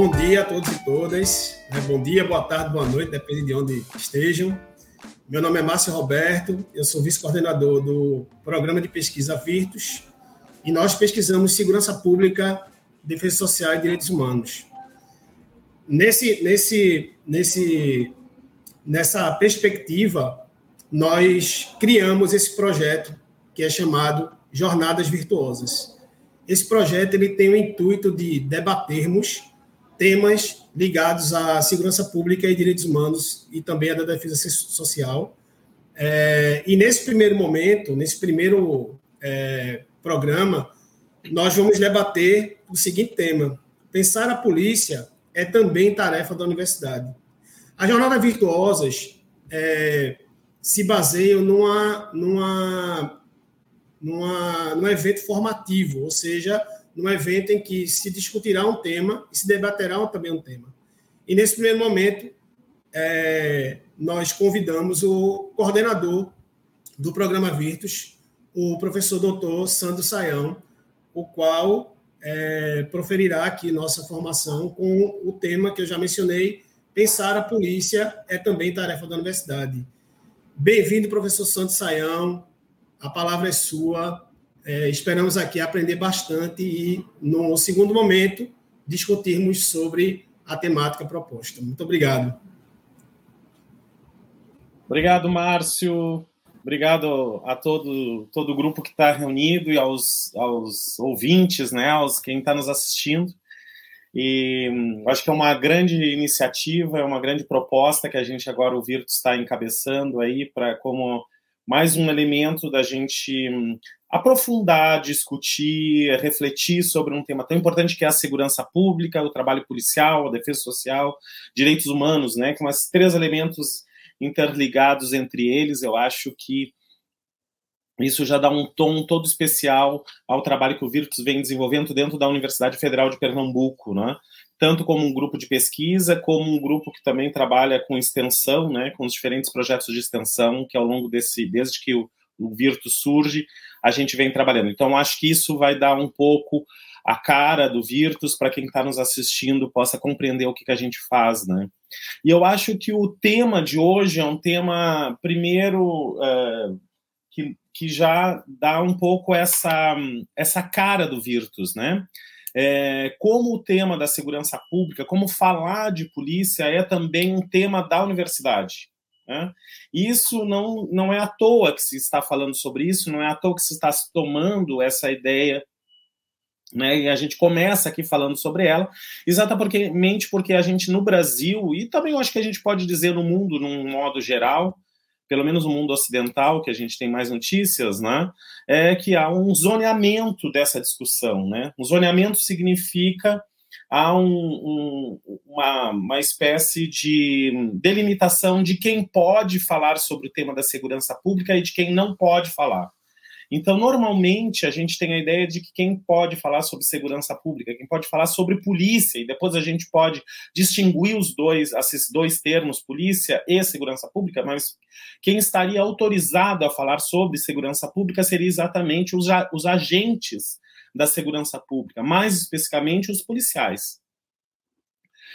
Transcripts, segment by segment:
bom dia a todos e todas. Né? Bom dia, boa tarde, boa noite, depende de onde estejam. Meu nome é Márcio Roberto, eu sou vice-coordenador do Programa de Pesquisa Virtus e nós pesquisamos segurança pública, defesa social e direitos humanos. Nesse, nesse, nesse, nessa perspectiva, nós criamos esse projeto que é chamado Jornadas Virtuosas. Esse projeto ele tem o intuito de debatermos temas ligados à segurança pública e direitos humanos e também à da defesa social. É, e nesse primeiro momento, nesse primeiro é, programa, nós vamos debater o seguinte tema: pensar a polícia é também tarefa da universidade. As jornadas virtuosas é, se baseiam numa, numa, numa, num evento formativo, ou seja, num evento em que se discutirá um tema e se debaterá também um tema. E nesse primeiro momento, é, nós convidamos o coordenador do programa Virtus, o professor doutor Sandro Saião, o qual é, proferirá aqui nossa formação com o tema que eu já mencionei, pensar a polícia é também tarefa da universidade. Bem-vindo, professor Santos Saião, a palavra é sua, é, esperamos aqui aprender bastante e, no segundo momento, discutirmos sobre a temática proposta. Muito obrigado. Obrigado, Márcio. Obrigado a todo, todo o grupo que está reunido e aos, aos ouvintes, né, aos quem está nos assistindo. E hum, acho que é uma grande iniciativa, é uma grande proposta que a gente agora, o Virtus, está encabeçando aí para como mais um elemento da gente hum, aprofundar, discutir, refletir sobre um tema tão importante que é a segurança pública, o trabalho policial, a defesa social, direitos humanos, né? Com esses três elementos interligados entre eles, eu acho que isso já dá um tom todo especial ao trabalho que o Virtus vem desenvolvendo dentro da Universidade Federal de Pernambuco, né? tanto como um grupo de pesquisa, como um grupo que também trabalha com extensão, né, com os diferentes projetos de extensão que ao longo desse, desde que o, o Virtus surge, a gente vem trabalhando. Então, acho que isso vai dar um pouco a cara do Virtus para quem está nos assistindo possa compreender o que, que a gente faz, né? E eu acho que o tema de hoje é um tema, primeiro, uh, que, que já dá um pouco essa, essa cara do Virtus, né? É, como o tema da segurança pública, como falar de polícia é também um tema da universidade. Né? Isso não, não é à toa que se está falando sobre isso, não é à toa que se está tomando essa ideia né, e a gente começa aqui falando sobre ela, exatamente porque a gente no Brasil, e também eu acho que a gente pode dizer no mundo, num modo geral, pelo menos no mundo ocidental, que a gente tem mais notícias, né, é que há um zoneamento dessa discussão. Né? Um zoneamento significa há um, um, uma, uma espécie de delimitação de quem pode falar sobre o tema da segurança pública e de quem não pode falar. Então, normalmente, a gente tem a ideia de que quem pode falar sobre segurança pública, quem pode falar sobre polícia, e depois a gente pode distinguir os dois, esses dois termos, polícia e segurança pública, mas quem estaria autorizado a falar sobre segurança pública seria exatamente os, os agentes da segurança pública, mais especificamente os policiais.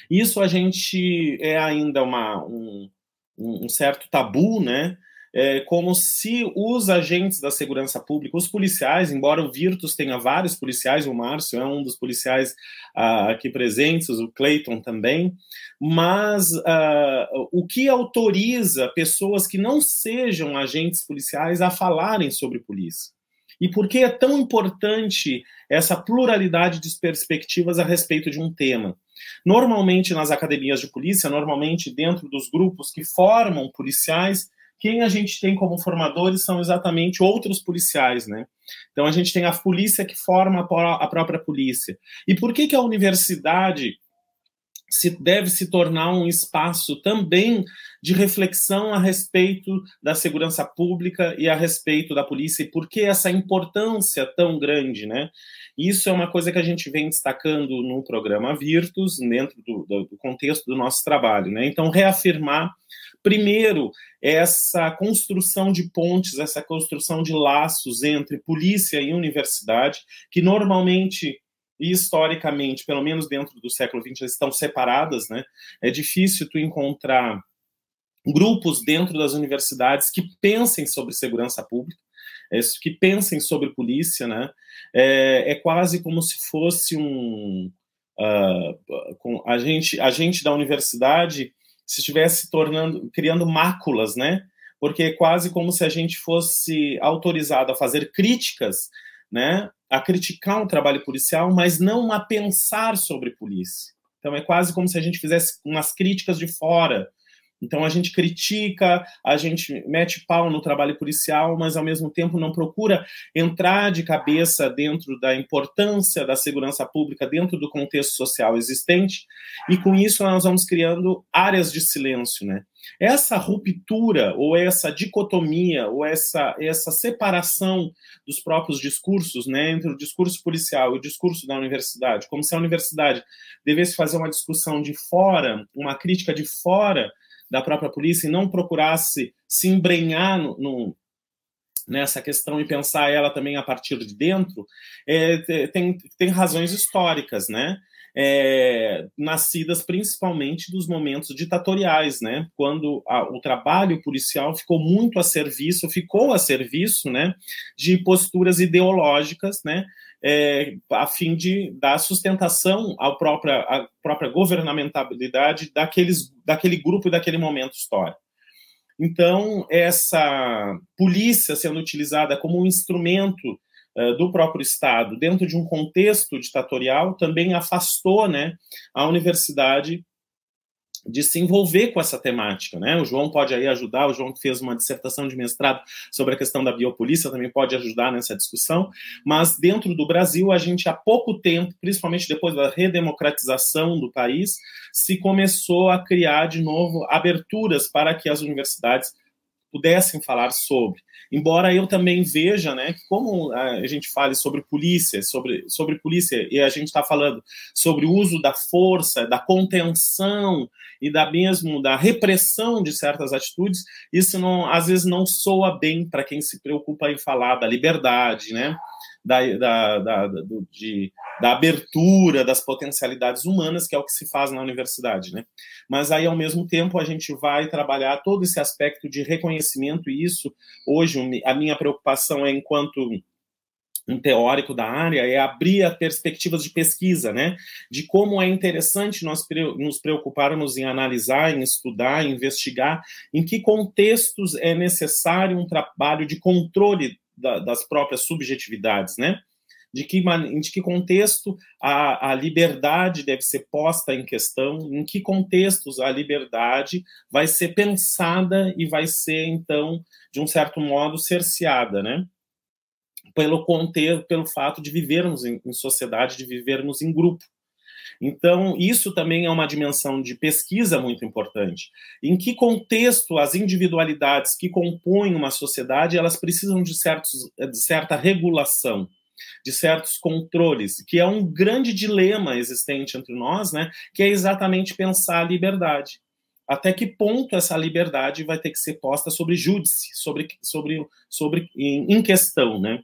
Isso a gente é ainda uma, um, um certo tabu, né? É como se os agentes da segurança pública, os policiais, embora o Virtus tenha vários policiais, o Márcio é um dos policiais uh, aqui presentes, o Clayton também, mas uh, o que autoriza pessoas que não sejam agentes policiais a falarem sobre polícia? E por que é tão importante essa pluralidade de perspectivas a respeito de um tema? Normalmente nas academias de polícia, normalmente dentro dos grupos que formam policiais, quem a gente tem como formadores são exatamente outros policiais, né? Então a gente tem a polícia que forma a própria polícia. E por que que a universidade se deve se tornar um espaço também de reflexão a respeito da segurança pública e a respeito da polícia e por que essa importância tão grande, né? Isso é uma coisa que a gente vem destacando no programa Virtus, dentro do, do contexto do nosso trabalho, né? Então, reafirmar, primeiro, essa construção de pontes, essa construção de laços entre polícia e universidade, que normalmente e historicamente, pelo menos dentro do século XX, estão separadas, né? É difícil tu encontrar grupos dentro das universidades que pensem sobre segurança pública, é, que pensem sobre polícia, né? É, é quase como se fosse um uh, com a gente a gente da universidade se estivesse tornando criando máculas, né? Porque é quase como se a gente fosse autorizado a fazer críticas, né? A criticar um trabalho policial, mas não a pensar sobre polícia. Então é quase como se a gente fizesse umas críticas de fora, então a gente critica, a gente mete pau no trabalho policial, mas ao mesmo tempo não procura entrar de cabeça dentro da importância da segurança pública dentro do contexto social existente, e com isso nós vamos criando áreas de silêncio, né? Essa ruptura ou essa dicotomia ou essa essa separação dos próprios discursos, né, entre o discurso policial e o discurso da universidade, como se a universidade devesse fazer uma discussão de fora, uma crítica de fora da própria polícia e não procurasse se embrenhar no, no nessa questão e pensar ela também a partir de dentro, é, tem, tem razões históricas, né? É, nascidas principalmente dos momentos ditatoriais, né? Quando a, o trabalho policial ficou muito a serviço, ficou a serviço, né? De posturas ideológicas, né? É, a fim de dar sustentação à própria, à própria governamentalidade daqueles, daquele grupo e daquele momento histórico. Então, essa polícia sendo utilizada como um instrumento uh, do próprio Estado dentro de um contexto ditatorial também afastou né, a universidade de se envolver com essa temática, né? O João pode aí ajudar, o João que fez uma dissertação de mestrado sobre a questão da biopolícia também pode ajudar nessa discussão, mas dentro do Brasil a gente há pouco tempo, principalmente depois da redemocratização do país, se começou a criar de novo aberturas para que as universidades pudessem falar sobre. Embora eu também veja, né, que como a gente fale sobre polícia, sobre, sobre polícia, e a gente está falando sobre o uso da força, da contenção e da mesmo da repressão de certas atitudes, isso não, às vezes não soa bem para quem se preocupa em falar da liberdade, né? Da, da, da, do, de, da abertura das potencialidades humanas, que é o que se faz na universidade, né? Mas aí, ao mesmo tempo, a gente vai trabalhar todo esse aspecto de reconhecimento, e isso, hoje, a minha preocupação é enquanto um teórico da área é abrir as perspectivas de pesquisa, né? De como é interessante nós nos preocuparmos em analisar, em estudar, em investigar em que contextos é necessário um trabalho de controle da, das próprias subjetividades, né? De que, de que contexto a, a liberdade deve ser posta em questão, em que contextos a liberdade vai ser pensada e vai ser, então, de um certo modo, cerceada, né? pelo contexto, pelo fato de vivermos em, em sociedade, de vivermos em grupo. Então, isso também é uma dimensão de pesquisa muito importante. Em que contexto as individualidades que compõem uma sociedade, elas precisam de, certos, de certa regulação, de certos controles, que é um grande dilema existente entre nós, né, que é exatamente pensar a liberdade. Até que ponto essa liberdade vai ter que ser posta sobre júdice, sobre, sobre, sobre em, em questão, né?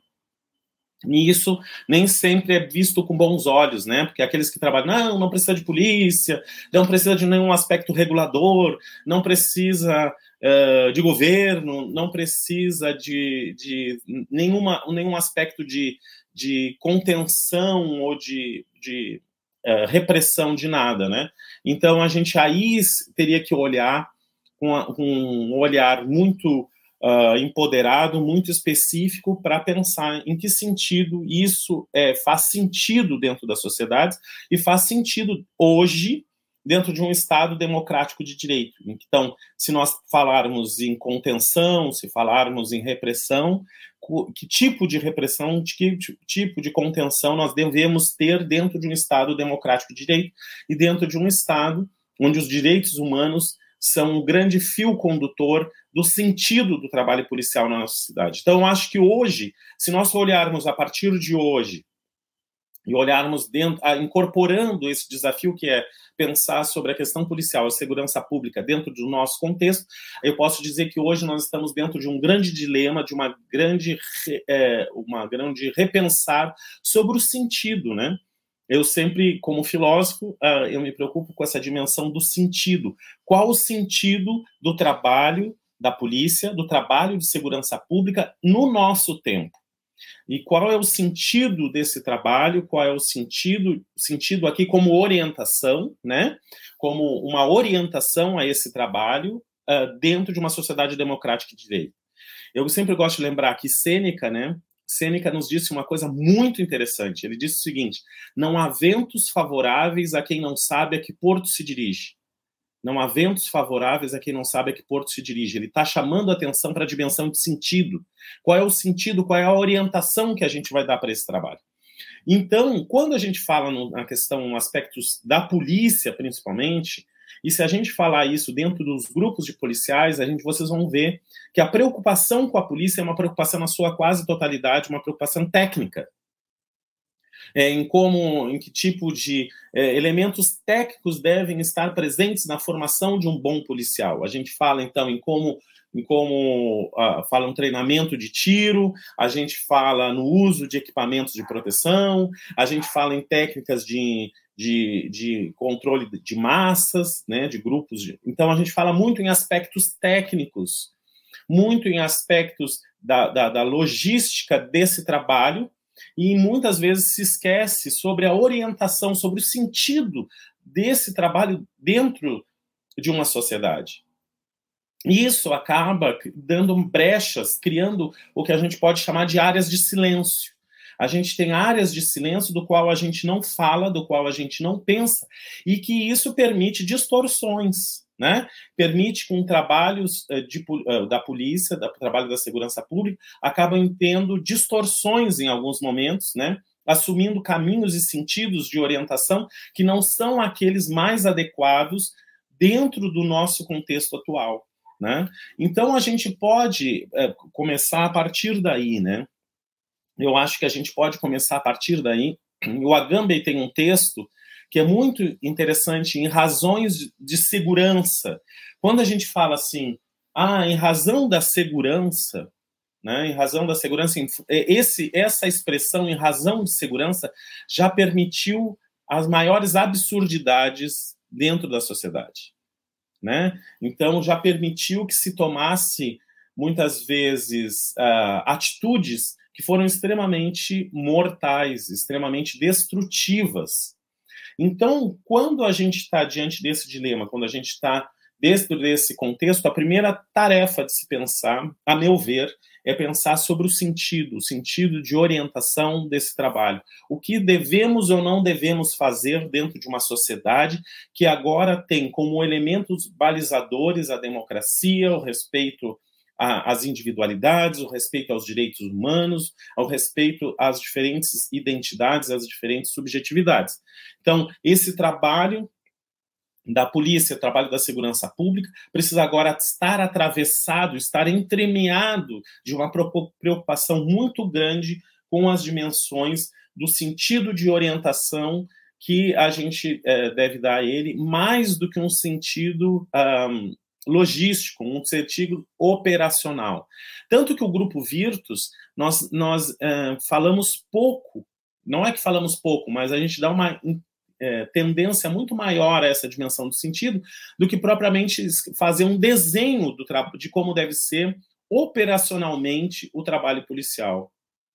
E isso nem sempre é visto com bons olhos, né? Porque aqueles que trabalham, não, não precisa de polícia, não precisa de nenhum aspecto regulador, não precisa uh, de governo, não precisa de, de nenhuma, nenhum aspecto de, de contenção ou de, de uh, repressão de nada, né? Então a gente aí teria que olhar com, um olhar muito uh, empoderado, muito específico para pensar em que sentido isso é, faz sentido dentro da sociedade e faz sentido hoje dentro de um Estado democrático de direito. Então, se nós falarmos em contenção, se falarmos em repressão, que tipo de repressão, que tipo de contenção nós devemos ter dentro de um Estado democrático de direito e dentro de um Estado onde os direitos humanos são um grande fio condutor do sentido do trabalho policial na nossa cidade. Então, acho que hoje, se nós olharmos a partir de hoje e olharmos dentro, incorporando esse desafio que é pensar sobre a questão policial, a segurança pública dentro do nosso contexto, eu posso dizer que hoje nós estamos dentro de um grande dilema, de uma grande, é, uma grande repensar sobre o sentido, né? eu sempre, como filósofo, uh, eu me preocupo com essa dimensão do sentido. Qual o sentido do trabalho da polícia, do trabalho de segurança pública no nosso tempo? E qual é o sentido desse trabalho? Qual é o sentido, sentido aqui como orientação, né? Como uma orientação a esse trabalho uh, dentro de uma sociedade democrática de direito. Eu sempre gosto de lembrar que Sêneca, né? Sêneca nos disse uma coisa muito interessante. Ele disse o seguinte: não há ventos favoráveis a quem não sabe a que porto se dirige. Não há ventos favoráveis a quem não sabe a que porto se dirige. Ele está chamando a atenção para a dimensão de sentido. Qual é o sentido, qual é a orientação que a gente vai dar para esse trabalho? Então, quando a gente fala no, na questão, aspectos da polícia, principalmente, e se a gente falar isso dentro dos grupos de policiais, a gente, vocês vão ver que a preocupação com a polícia é uma preocupação na sua quase totalidade, uma preocupação técnica. É, em como, em que tipo de é, elementos técnicos devem estar presentes na formação de um bom policial. A gente fala então em como em como uh, fala um treinamento de tiro, a gente fala no uso de equipamentos de proteção, a gente fala em técnicas de, de, de controle de massas, né, de grupos. De... Então, a gente fala muito em aspectos técnicos, muito em aspectos da, da, da logística desse trabalho, e muitas vezes se esquece sobre a orientação, sobre o sentido desse trabalho dentro de uma sociedade. Isso acaba dando brechas, criando o que a gente pode chamar de áreas de silêncio. A gente tem áreas de silêncio do qual a gente não fala, do qual a gente não pensa, e que isso permite distorções, né? Permite que um trabalhos eh, de, eh, da polícia, da trabalho da segurança pública, acabam tendo distorções em alguns momentos, né? Assumindo caminhos e sentidos de orientação que não são aqueles mais adequados dentro do nosso contexto atual. Né? Então a gente pode é, começar a partir daí, né? Eu acho que a gente pode começar a partir daí. O Agamben tem um texto que é muito interessante em razões de segurança. Quando a gente fala assim, ah, em razão da segurança, né, em razão da segurança, é, esse, essa expressão em razão de segurança já permitiu as maiores absurdidades dentro da sociedade né? Então já permitiu que se tomasse muitas vezes uh, atitudes que foram extremamente mortais, extremamente destrutivas. Então, quando a gente está diante desse dilema, quando a gente está dentro desse contexto, a primeira tarefa de se pensar, a meu ver, é pensar sobre o sentido, o sentido de orientação desse trabalho. O que devemos ou não devemos fazer dentro de uma sociedade que agora tem como elementos balizadores a democracia, o respeito às individualidades, o respeito aos direitos humanos, ao respeito às diferentes identidades, às diferentes subjetividades. Então, esse trabalho da polícia, trabalho da segurança pública, precisa agora estar atravessado, estar entremeado de uma preocupação muito grande com as dimensões do sentido de orientação que a gente é, deve dar a ele, mais do que um sentido um, logístico, um sentido operacional. Tanto que o grupo Virtus, nós, nós é, falamos pouco, não é que falamos pouco, mas a gente dá uma é, tendência muito maior a essa dimensão do sentido do que propriamente fazer um desenho do de como deve ser operacionalmente o trabalho policial.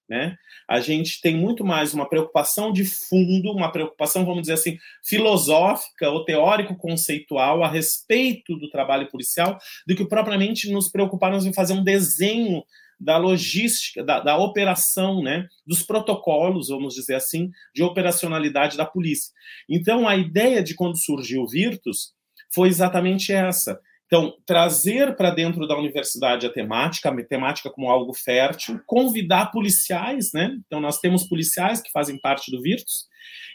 Né? A gente tem muito mais uma preocupação de fundo, uma preocupação, vamos dizer assim, filosófica ou teórico-conceitual a respeito do trabalho policial, do que propriamente nos preocuparmos em fazer um desenho da logística, da, da, operação, né, dos protocolos, vamos dizer assim, de operacionalidade da polícia. Então, a ideia de quando surgiu o Virtus foi exatamente essa. Então, trazer para dentro da universidade a temática, a temática como algo fértil, convidar policiais, né? Então, nós temos policiais que fazem parte do Virtus,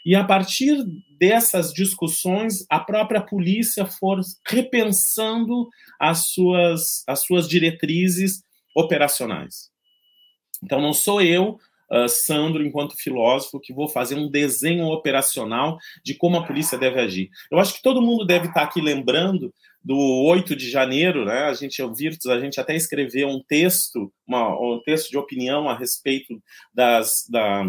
e a partir dessas discussões, a própria polícia for repensando as suas, as suas diretrizes operacionais. Então, não sou eu, uh, Sandro, enquanto filósofo, que vou fazer um desenho operacional de como a polícia deve agir. Eu acho que todo mundo deve estar aqui lembrando do 8 de janeiro, né? A gente, o Virtus, a gente até escreveu um texto, uma, um texto de opinião a respeito das, da,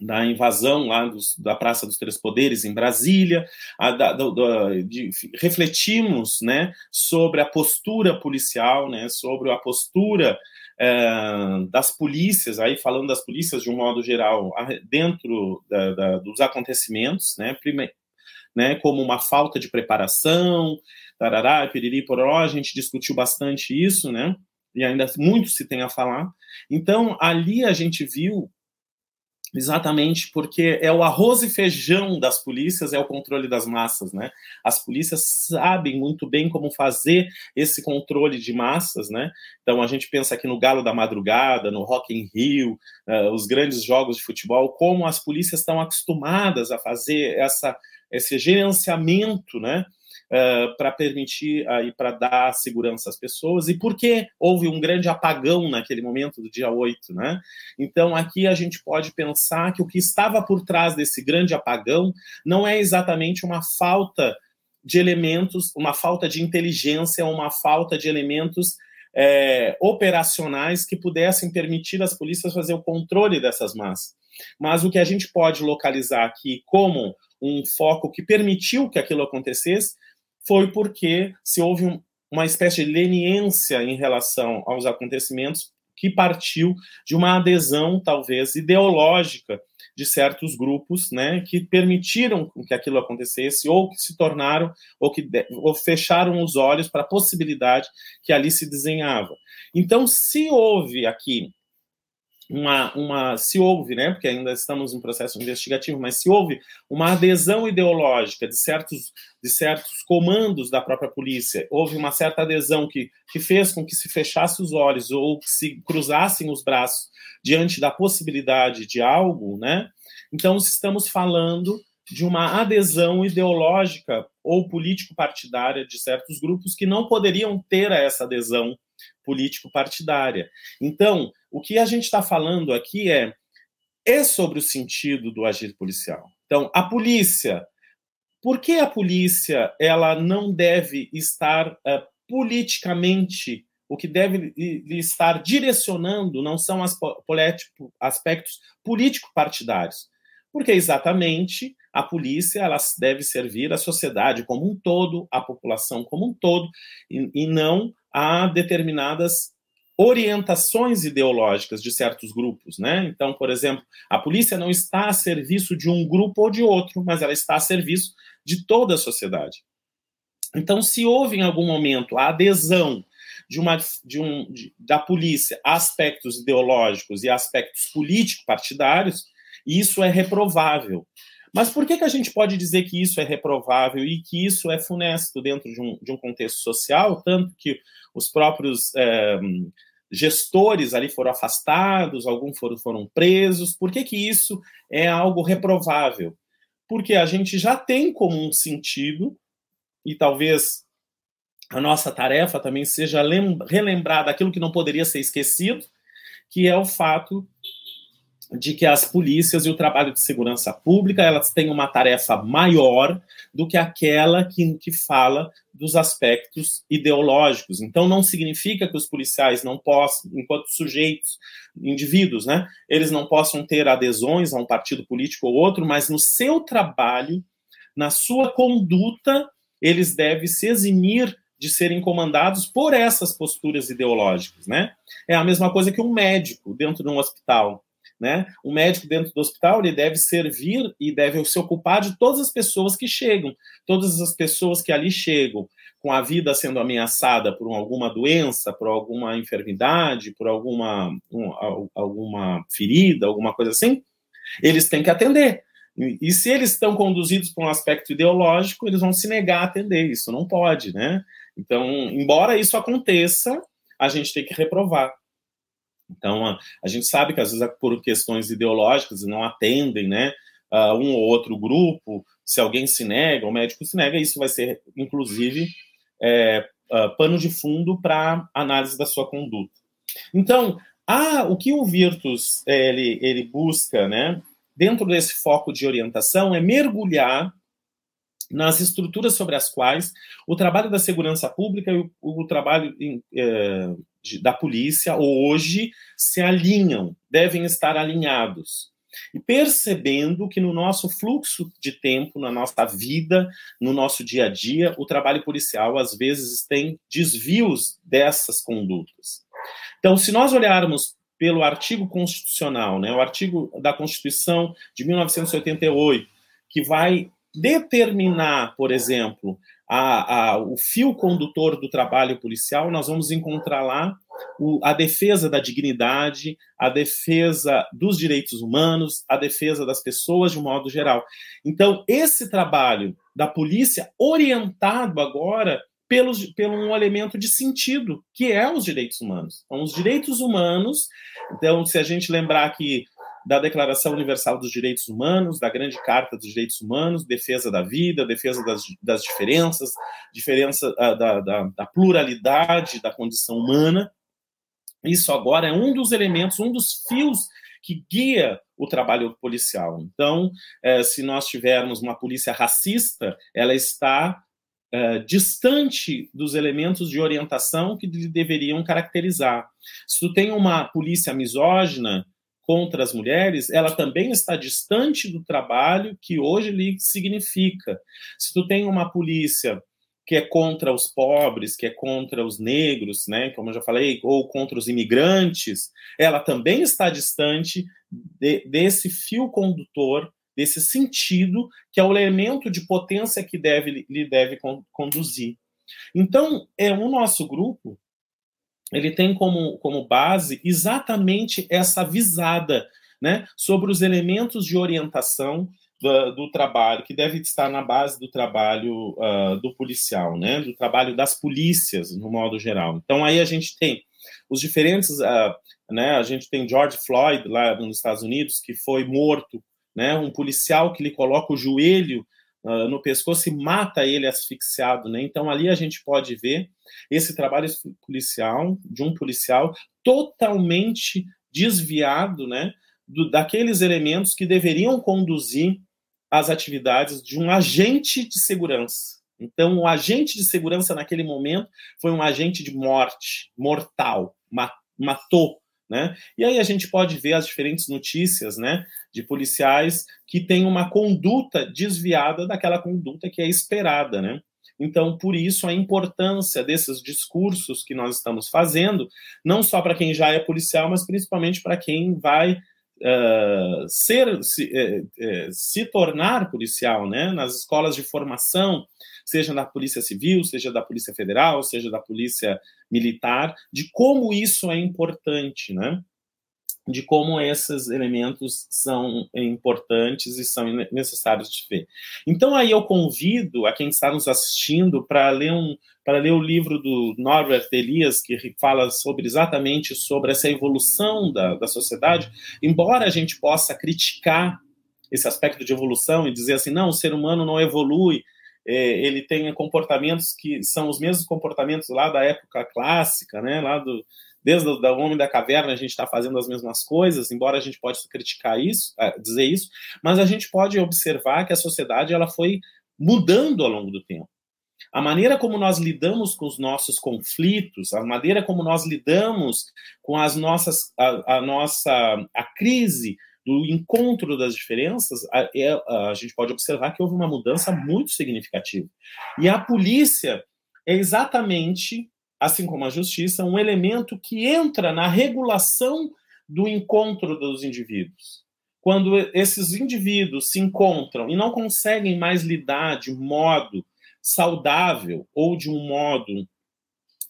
da invasão lá dos, da Praça dos Três Poderes em Brasília, a, da, da, de, refletimos né, sobre a postura policial, né, sobre a postura das polícias, aí falando das polícias de um modo geral, dentro da, dos acontecimentos, né, né, como uma falta de preparação, tarará, piriri, pororó, a gente discutiu bastante isso, né, e ainda muito se tem a falar. Então, ali a gente viu Exatamente, porque é o arroz e feijão das polícias, é o controle das massas, né? As polícias sabem muito bem como fazer esse controle de massas, né? Então a gente pensa aqui no Galo da Madrugada, no Rock in Rio, uh, os grandes jogos de futebol, como as polícias estão acostumadas a fazer essa, esse gerenciamento, né? Uh, para permitir uh, para dar segurança às pessoas, e por que houve um grande apagão naquele momento do dia 8, né? Então, aqui a gente pode pensar que o que estava por trás desse grande apagão não é exatamente uma falta de elementos, uma falta de inteligência, uma falta de elementos é, operacionais que pudessem permitir às polícias fazer o controle dessas massas. Mas o que a gente pode localizar aqui como um foco que permitiu que aquilo acontecesse foi porque se houve um, uma espécie de leniência em relação aos acontecimentos que partiu de uma adesão, talvez, ideológica de certos grupos, né, que permitiram que aquilo acontecesse, ou que se tornaram, ou que ou fecharam os olhos para a possibilidade que ali se desenhava. Então, se houve aqui uma, uma, se houve, né, porque ainda estamos em processo investigativo, mas se houve uma adesão ideológica de certos, de certos comandos da própria polícia, houve uma certa adesão que, que fez com que se fechasse os olhos ou que se cruzassem os braços diante da possibilidade de algo, né, então estamos falando de uma adesão ideológica ou político-partidária de certos grupos que não poderiam ter essa adesão político-partidária. Então, o que a gente está falando aqui é, é sobre o sentido do agir policial. Então, a polícia, por que a polícia ela não deve estar uh, politicamente o que deve lhe estar direcionando não são as aspectos político-partidários, porque exatamente a polícia ela deve servir a sociedade como um todo, a população como um todo, e, e não a determinadas orientações ideológicas de certos grupos, né? Então, por exemplo, a polícia não está a serviço de um grupo ou de outro, mas ela está a serviço de toda a sociedade. Então, se houve em algum momento a adesão de uma, de um, de, da polícia a aspectos ideológicos e aspectos político-partidários, isso é reprovável. Mas por que, que a gente pode dizer que isso é reprovável e que isso é funesto dentro de um, de um contexto social, tanto que os próprios é, gestores ali foram afastados, alguns foram, foram presos. Por que, que isso é algo reprovável? Porque a gente já tem como um sentido, e talvez a nossa tarefa também seja relembrar daquilo que não poderia ser esquecido, que é o fato de que as polícias e o trabalho de segurança pública elas têm uma tarefa maior do que aquela que, que fala dos aspectos ideológicos. Então, não significa que os policiais não possam, enquanto sujeitos, indivíduos, né, eles não possam ter adesões a um partido político ou outro, mas no seu trabalho, na sua conduta, eles devem se eximir de serem comandados por essas posturas ideológicas, né? É a mesma coisa que um médico dentro de um hospital né? O médico dentro do hospital ele deve servir e deve se ocupar de todas as pessoas que chegam, todas as pessoas que ali chegam com a vida sendo ameaçada por alguma doença, por alguma enfermidade, por alguma, um, alguma ferida, alguma coisa assim, eles têm que atender. E, se eles estão conduzidos por um aspecto ideológico, eles vão se negar a atender. Isso não pode, né? Então, embora isso aconteça, a gente tem que reprovar. Então, a, a, gente sabe que às vezes é por questões ideológicas não atendem, né, um ou outro grupo, se alguém se nega, o médico se nega, isso vai ser, inclusive, é, uh, pano de fundo para análise da sua conduta. Então, ah, o que o Virtus ele, ele busca, né, dentro desse foco de orientação, é mergulhar nas estruturas sobre as quais o trabalho da segurança pública e o, o trabalho eh, da polícia hoje se alinham, devem estar alinhados. e percebendo que no nosso fluxo de tempo, na nossa vida, no nosso dia a dia, o trabalho policial às vezes tem desvios dessas condutas. Então, se nós olharmos pelo artigo constitucional, né, o artigo da Constituição de 1988, que vai determinar, por exemplo, a, a, o fio condutor do trabalho policial, nós vamos encontrar lá o, a defesa da dignidade, a defesa dos direitos humanos, a defesa das pessoas de um modo geral. Então, esse trabalho da polícia, orientado agora pelos, pelo um elemento de sentido, que é os direitos humanos. Então, os direitos humanos, então, se a gente lembrar que da Declaração Universal dos Direitos Humanos, da Grande Carta dos Direitos Humanos, defesa da vida, defesa das, das diferenças, diferença uh, da, da, da, pluralidade da condição humana. Isso agora é um dos elementos, um dos fios que guia o trabalho policial. Então, eh, se nós tivermos uma polícia racista, ela está eh, distante dos elementos de orientação que deveriam caracterizar. Se tu tem uma polícia misógina, contra as mulheres, ela também está distante do trabalho que hoje lhe significa. Se tu tem uma polícia que é contra os pobres, que é contra os negros, né, como eu já falei, ou contra os imigrantes, ela também está distante de, desse fio condutor, desse sentido, que é o elemento de potência que deve, lhe deve conduzir. Então, é o nosso grupo ele tem como, como base exatamente essa visada né, sobre os elementos de orientação do, do, trabalho, que deve estar na base do trabalho uh, do policial, né, do trabalho das polícias, no modo geral. Então, aí a gente tem os diferentes. Uh, né, a gente tem George Floyd, lá nos Estados Unidos, que foi morto, né, um policial que lhe coloca o joelho uh, no pescoço e mata ele asfixiado. Né? Então, ali a gente pode ver esse trabalho policial, de um policial totalmente desviado né, do, daqueles elementos que deveriam conduzir as atividades de um agente de segurança. Então, o agente de segurança naquele momento foi um agente de morte, mortal, matou né? E aí a gente pode ver as diferentes notícias né, de policiais que têm uma conduta desviada daquela conduta que é esperada. Né? Então, por isso, a importância desses discursos que nós estamos fazendo, não só para quem já é policial, mas principalmente para quem vai uh, ser, se, uh, uh, se tornar policial, né? nas escolas de formação, seja da Polícia Civil, seja da Polícia Federal, seja da Polícia Militar, de como isso é importante, né? de como esses elementos são importantes e são necessários de ver. Então aí eu convido a quem está nos assistindo para ler um para ler o livro do Norbert Elias que fala sobre exatamente sobre essa evolução da, da sociedade, embora a gente possa criticar esse aspecto de evolução e dizer assim, não, o ser humano não evolui, ele tem comportamentos que são os mesmos comportamentos lá da época clássica, né, lá do, desde o Homem da Caverna a gente está fazendo as mesmas coisas, embora a gente possa criticar isso, é, dizer isso, mas a gente pode observar que a sociedade ela foi mudando ao longo do tempo. A maneira como nós lidamos com os nossos conflitos, a maneira como nós lidamos com as nossas, a, a nossa a crise do encontro das diferenças, a, é, a, a gente pode observar que houve uma mudança muito significativa. E a polícia é exatamente, assim como a justiça, um elemento que entra na regulação do encontro dos indivíduos. Quando esses indivíduos se encontram e não conseguem mais lidar de modo saudável ou de um modo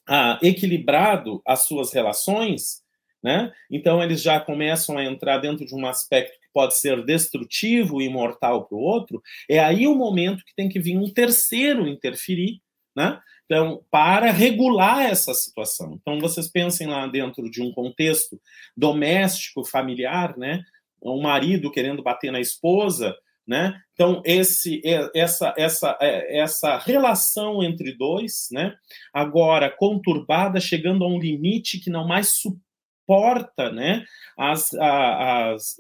ah, equilibrado as suas relações, né? Então, eles já começam a entrar dentro de um aspecto que pode ser destrutivo e mortal para o outro. É aí o momento que tem que vir um terceiro interferir, né? Então, para regular essa situação. Então, vocês pensem lá dentro de um contexto doméstico, familiar, né? Um marido querendo bater na esposa, né? Então esse essa essa é, essa relação entre dois, né? Agora conturbada, chegando a um limite que não mais suporta suporta né, as, as,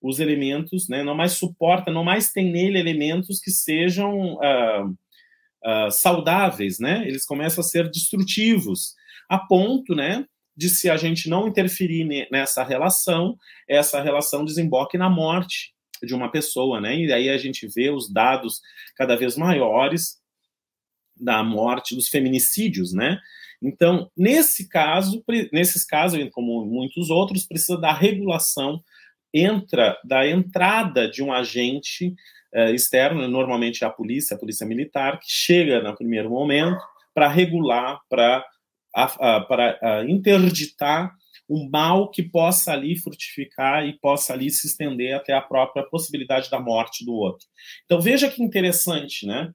os elementos, né, não mais suporta, não mais tem nele elementos que sejam uh, saudáveis, né? Eles começam a ser destrutivos, a ponto, né, de se a gente não interferir nessa relação, essa relação desemboque na morte de uma pessoa, né? E aí a gente vê os dados cada vez maiores da morte, dos feminicídios, né? Então, nesse caso, nesses casos, como muitos outros, precisa da regulação entra da entrada de um agente uh, externo, normalmente a polícia, a polícia militar, que chega no primeiro momento para regular, para para interditar um mal que possa ali frutificar e possa ali se estender até a própria possibilidade da morte do outro. Então veja que interessante, né?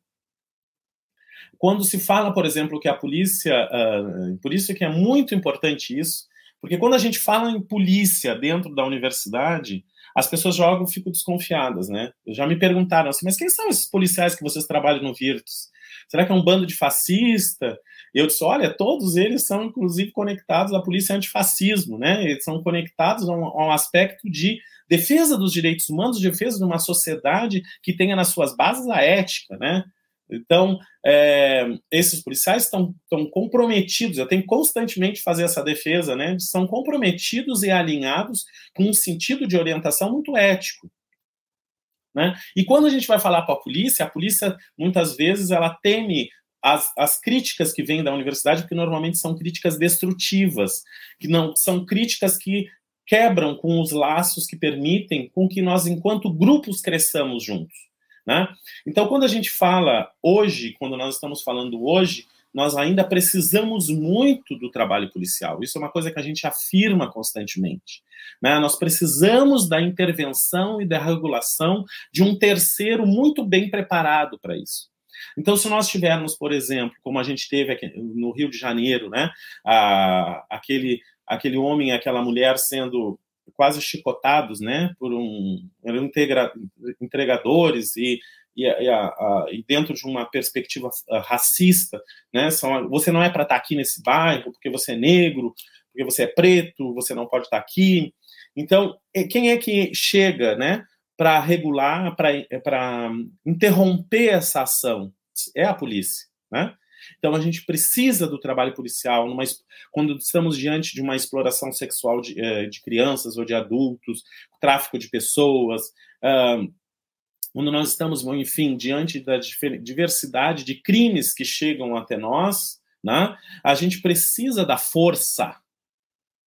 Quando se fala, por exemplo, que a polícia, uh, por isso que é muito importante isso, porque quando a gente fala em polícia dentro da universidade, as pessoas jogam, ficam desconfiadas, né? Já me perguntaram assim, mas quem são esses policiais que vocês trabalham no Virtus? Será que é um bando de fascista? Eu disse, olha, todos eles são, inclusive, conectados à polícia antifascismo, né? Eles são conectados a um, a um aspecto de defesa dos direitos humanos, defesa de uma sociedade que tenha nas suas bases a ética, né? Então, é, esses policiais estão, comprometidos, eu tenho que constantemente fazer essa defesa, né? São comprometidos e alinhados com um sentido de orientação muito ético. Né? E quando a gente vai falar com a polícia, a polícia muitas vezes ela teme as, as críticas que vêm da universidade, porque normalmente são críticas destrutivas, que não são críticas que quebram com os laços que permitem com que nós, enquanto grupos, cresçamos juntos. Né? Então, quando a gente fala hoje, quando nós estamos falando hoje, nós ainda precisamos muito do trabalho policial. Isso é uma coisa que a gente afirma constantemente. Né? Nós precisamos da intervenção e da regulação de um terceiro muito bem preparado para isso. Então, se nós tivermos, por exemplo, como a gente teve aqui no Rio de Janeiro, né, a, aquele, aquele homem aquela mulher sendo quase chicotados, né, por um integra, entregadores e e, a, a, e, dentro de uma perspectiva ah, racista, né, são, você não é para estar tá aqui nesse bairro porque você é negro, porque você é preto, você não pode estar tá aqui. Então, é, quem é que chega, né, para regular, para interromper essa ação? É a polícia, né? Então a gente precisa do trabalho policial numa, quando estamos diante de uma exploração sexual de, eh, de crianças ou de adultos, tráfico de pessoas, quando nós estamos, enfim, diante da diversidade de crimes que chegam até nós, né, a gente precisa da força.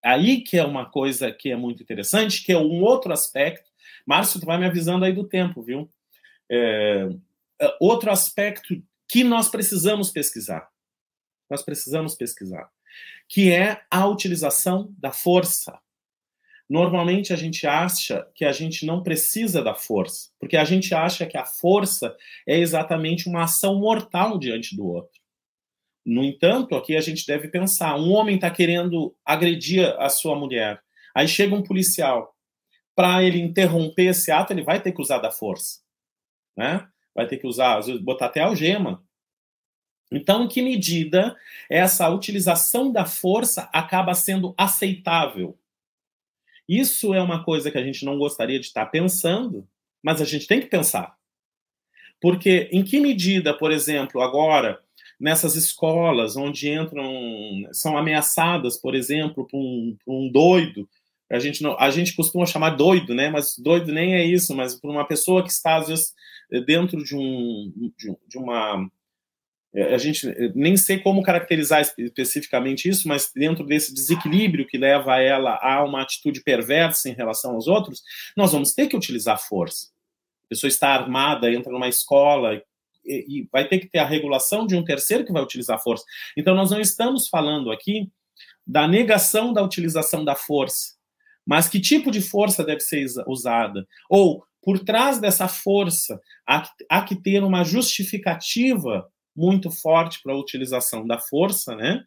Aí que é uma coisa que é muito interessante, que é um outro aspecto. Márcio, tu vai me avisando aí do tempo, viu? É outro aspecto que nós precisamos pesquisar. Nós precisamos pesquisar, que é a utilização da força. Normalmente a gente acha que a gente não precisa da força, porque a gente acha que a força é exatamente uma ação mortal diante do outro. No entanto, aqui a gente deve pensar: um homem está querendo agredir a sua mulher, aí chega um policial. Para ele interromper esse ato, ele vai ter que usar da força. Né? Vai ter que usar, às vezes, botar até algema. Então, em que medida essa utilização da força acaba sendo aceitável? Isso é uma coisa que a gente não gostaria de estar pensando, mas a gente tem que pensar. Porque em que medida, por exemplo, agora, nessas escolas onde entram, são ameaçadas, por exemplo, por um, por um doido, a gente, não, a gente costuma chamar doido, né? Mas doido nem é isso, mas por uma pessoa que está, às vezes, dentro de, um, de, de uma é, a gente nem sei como caracterizar especificamente isso, mas dentro desse desequilíbrio que leva ela a uma atitude perversa em relação aos outros, nós vamos ter que utilizar força. A pessoa está armada, entra numa escola e vai ter que ter a regulação de um terceiro que vai utilizar força. Então, nós não estamos falando aqui da negação da utilização da força, mas que tipo de força deve ser usada? Ou, por trás dessa força, há que, há que ter uma justificativa muito forte para a utilização da força, né?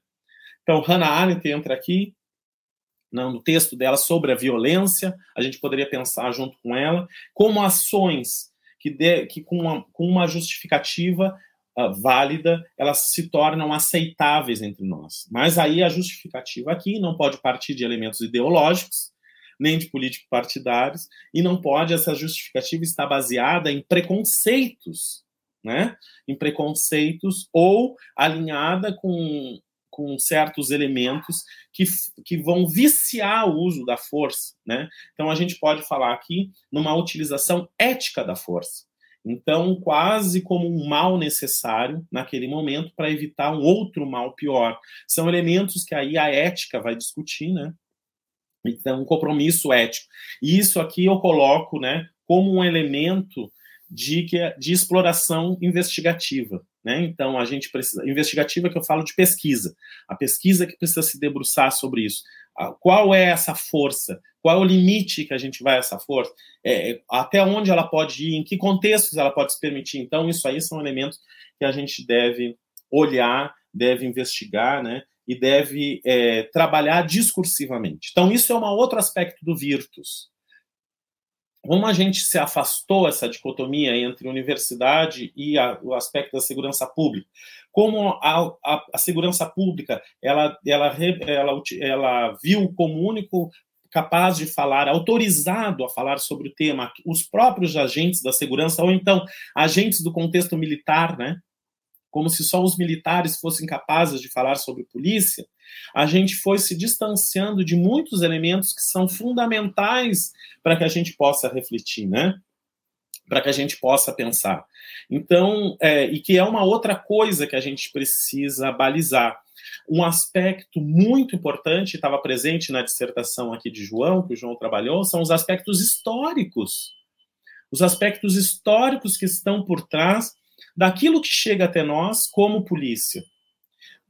Então, Hannah Arendt entra aqui no texto dela sobre a violência, a gente poderia pensar junto com ela, como ações que, de, que com, uma, com uma justificativa uh, válida, elas se tornam aceitáveis entre nós. Mas aí a justificativa aqui não pode partir de elementos ideológicos, nem de políticos partidários, e não pode essa justificativa estar baseada em preconceitos, né? Em preconceitos ou alinhada com, com certos elementos que, que vão viciar o uso da força. Né? Então, a gente pode falar aqui numa utilização ética da força. Então, quase como um mal necessário naquele momento para evitar um outro mal pior. São elementos que aí a ética vai discutir, né? Então, um compromisso ético. E isso aqui eu coloco, né, como um elemento de, de exploração investigativa. Né? Então, a gente precisa. Investigativa que eu falo de pesquisa. A pesquisa que precisa se debruçar sobre isso. Qual é essa força? Qual é o limite que a gente vai a essa força? É, até onde ela pode ir? Em que contextos ela pode se permitir? Então, isso aí são elementos que a gente deve olhar, deve investigar, né? E deve é, trabalhar discursivamente. Então, isso é um outro aspecto do Virtus como a gente se afastou essa dicotomia entre universidade e a, o aspecto da segurança pública, como a, a, a segurança pública ela, ela, ela, ela viu como único capaz de falar, autorizado a falar sobre o tema, os próprios agentes da segurança, ou então agentes do contexto militar, né? Como se só os militares fossem capazes de falar sobre polícia, a gente foi se distanciando de muitos elementos que são fundamentais para que a gente possa refletir, né? Para que a gente possa pensar. Então, é, e que é uma outra coisa que a gente precisa balizar. Um aspecto muito importante, estava presente na dissertação aqui de João, que o João trabalhou, são os aspectos históricos. Os aspectos históricos que estão por trás daquilo que chega até nós como polícia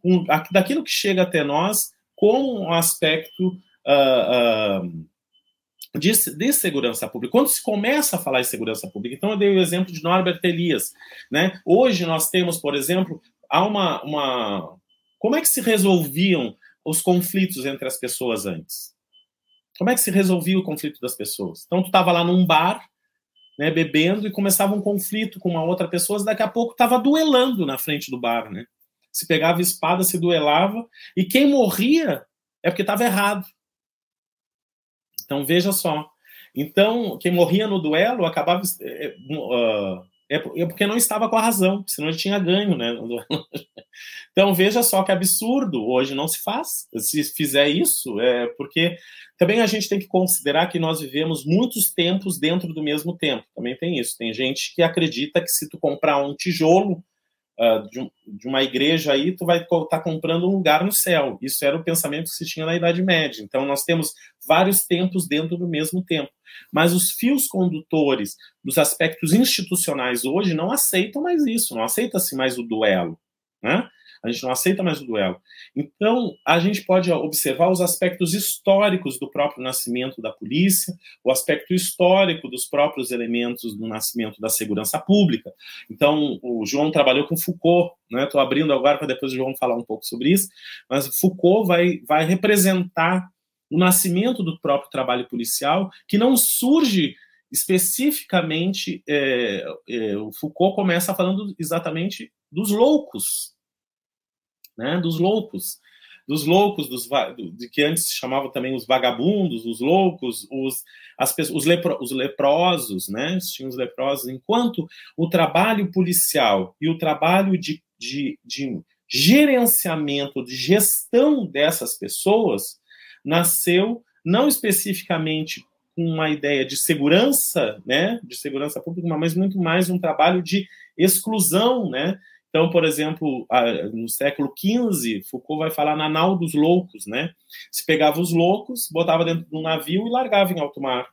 um, daquilo que chega até nós com um aspecto uh, uh, de, de, segurança pública. Quando se começa a falar em segurança pública, então eu dei o exemplo de Norbert Elias. Né? Hoje nós temos, por exemplo, há uma, uma. Como é que se resolviam os conflitos entre as pessoas antes? Como é que se resolvia o conflito das pessoas? Então, tu estava lá num bar, né, bebendo, e começava um conflito com uma outra pessoa, daqui a pouco estava duelando na frente do bar, né? se pegava espada, se duelava, e quem morria é porque estava errado. Então veja só. Então, quem morria no duelo acabava. Uh, é porque não estava com a razão, senão ele tinha ganho, né? Então veja só que absurdo, hoje não se faz. Se fizer isso, é porque também a gente tem que considerar que nós vivemos muitos tempos dentro do mesmo tempo. Também tem isso. Tem gente que acredita que se tu comprar um tijolo uh, de, um, de, uma igreja aí, tu vai estar tá comprando um lugar no céu. Isso era o pensamento que se tinha na Idade Média. Então, nós temos vários tempos dentro do mesmo tempo. Mas os fios condutores dos aspectos institucionais hoje não aceitam mais isso, não aceita-se mais o duelo. Né? A gente não aceita mais o duelo. Então, a gente pode observar os aspectos históricos do próprio nascimento da polícia, o aspecto histórico dos próprios elementos do nascimento da segurança pública. Então, o João trabalhou com Foucault, estou né? abrindo agora para depois o João falar um pouco sobre isso, mas Foucault vai, vai representar o nascimento do próprio trabalho policial, que não surge especificamente, é, é, o Foucault começa falando exatamente dos loucos, né, dos loucos, dos loucos, dos, de que antes se chamavam também os vagabundos, os loucos, os, as, os, lepro, os leprosos, né, tinham os leprosos, enquanto o trabalho policial e o trabalho de, de, de gerenciamento, de gestão dessas pessoas, nasceu não especificamente com uma ideia de segurança, né, de segurança pública, mas muito mais um trabalho de exclusão, né, então, por exemplo, no século XV, Foucault vai falar na nau dos loucos, né? Se pegava os loucos, botava dentro de um navio e largava em alto mar.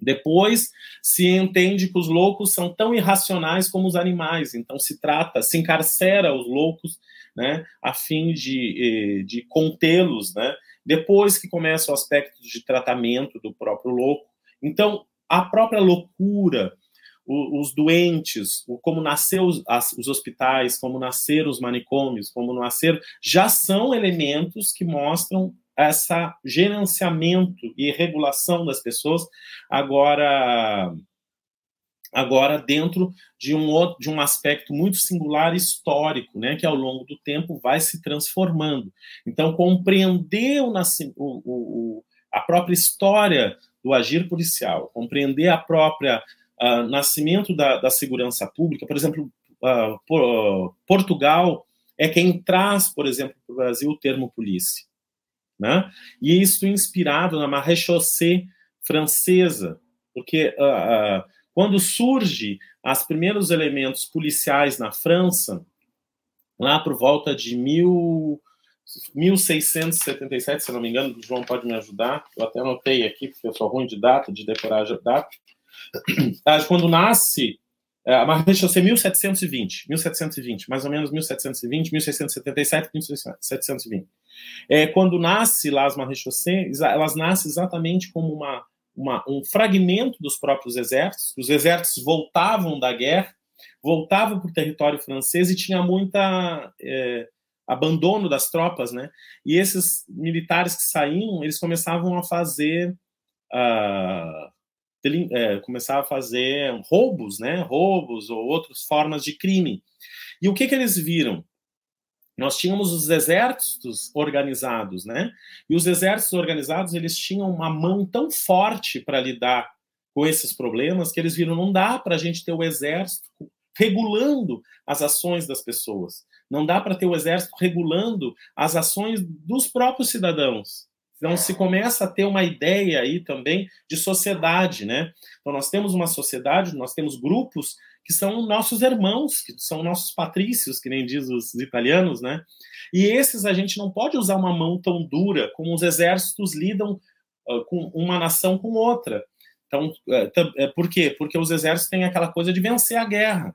Depois se entende que os loucos são tão irracionais como os animais, então se trata, se encarcera os loucos, né, a fim de, eh, de contê-los, né? Depois que começa o aspecto de tratamento do próprio louco. Então, a própria loucura, os doentes, como nascer os, os, hospitais, como nascer os manicômios, como nascer, já são elementos que mostram essa gerenciamento e regulação das pessoas agora agora dentro de um outro, de um aspecto muito singular histórico, né, que ao longo do tempo vai se transformando. Então compreender o, o, o a própria história do agir policial, compreender a própria uh, nascimento da, da, segurança pública, por exemplo, uh, por, uh, Portugal é quem traz, por exemplo, para o Brasil o termo polícia. Né? E isso inspirado na maréchaussée francesa, porque quando surge os primeiros elementos policiais na França, lá por volta de mil, 1677, se não me engano, o João pode me ajudar, eu até anotei aqui, porque eu sou ruim de data, de decorar a quando nasce é, a Marechaussee 1720, 1720, mais ou menos 1720, 1677, 1720. É, quando nasce lá as Maréchaussées, elas nascem exatamente como uma, uma, um fragmento dos próprios exércitos. Os exércitos voltavam da guerra, voltavam para o território francês e tinha muita é, abandono das tropas, né? E esses militares que saíam, eles começavam a fazer uh, é, começar a fazer roubos, né? Roubos ou outras formas de crime. E o que, que eles viram? Nós tínhamos os exércitos organizados, né? E os exércitos organizados eles tinham uma mão tão forte para lidar com esses problemas que eles viram não dá para a gente ter o exército regulando as ações das pessoas. Não dá para ter o exército regulando as ações dos próprios cidadãos. Então se começa a ter uma ideia aí também de sociedade, né? Então nós temos uma sociedade, nós temos grupos que são nossos irmãos, que são nossos patrícios, que nem diz os italianos, né? E esses a gente não pode usar uma mão tão dura como os exércitos lidam uh, com uma nação com outra. Então, uh, por quê? Porque os exércitos têm aquela coisa de vencer a guerra.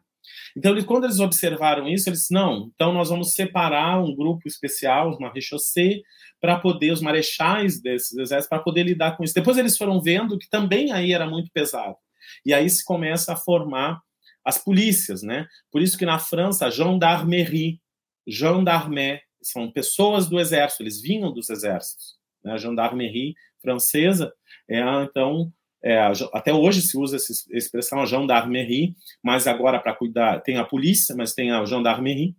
Então, quando eles observaram isso, eles não, então nós vamos separar um grupo especial, uma rechaussée, para poder, os marechais desses exércitos, para poder lidar com isso. Depois eles foram vendo que também aí era muito pesado. E aí se começa a formar as polícias, né? Por isso que na França, gendarmerie, gendarme, são pessoas do exército, eles vinham dos exércitos. Né? A gendarmerie francesa é, então, é, até hoje se usa essa expressão a gendarmerie, mas agora para cuidar, tem a polícia, mas tem a gendarmerie,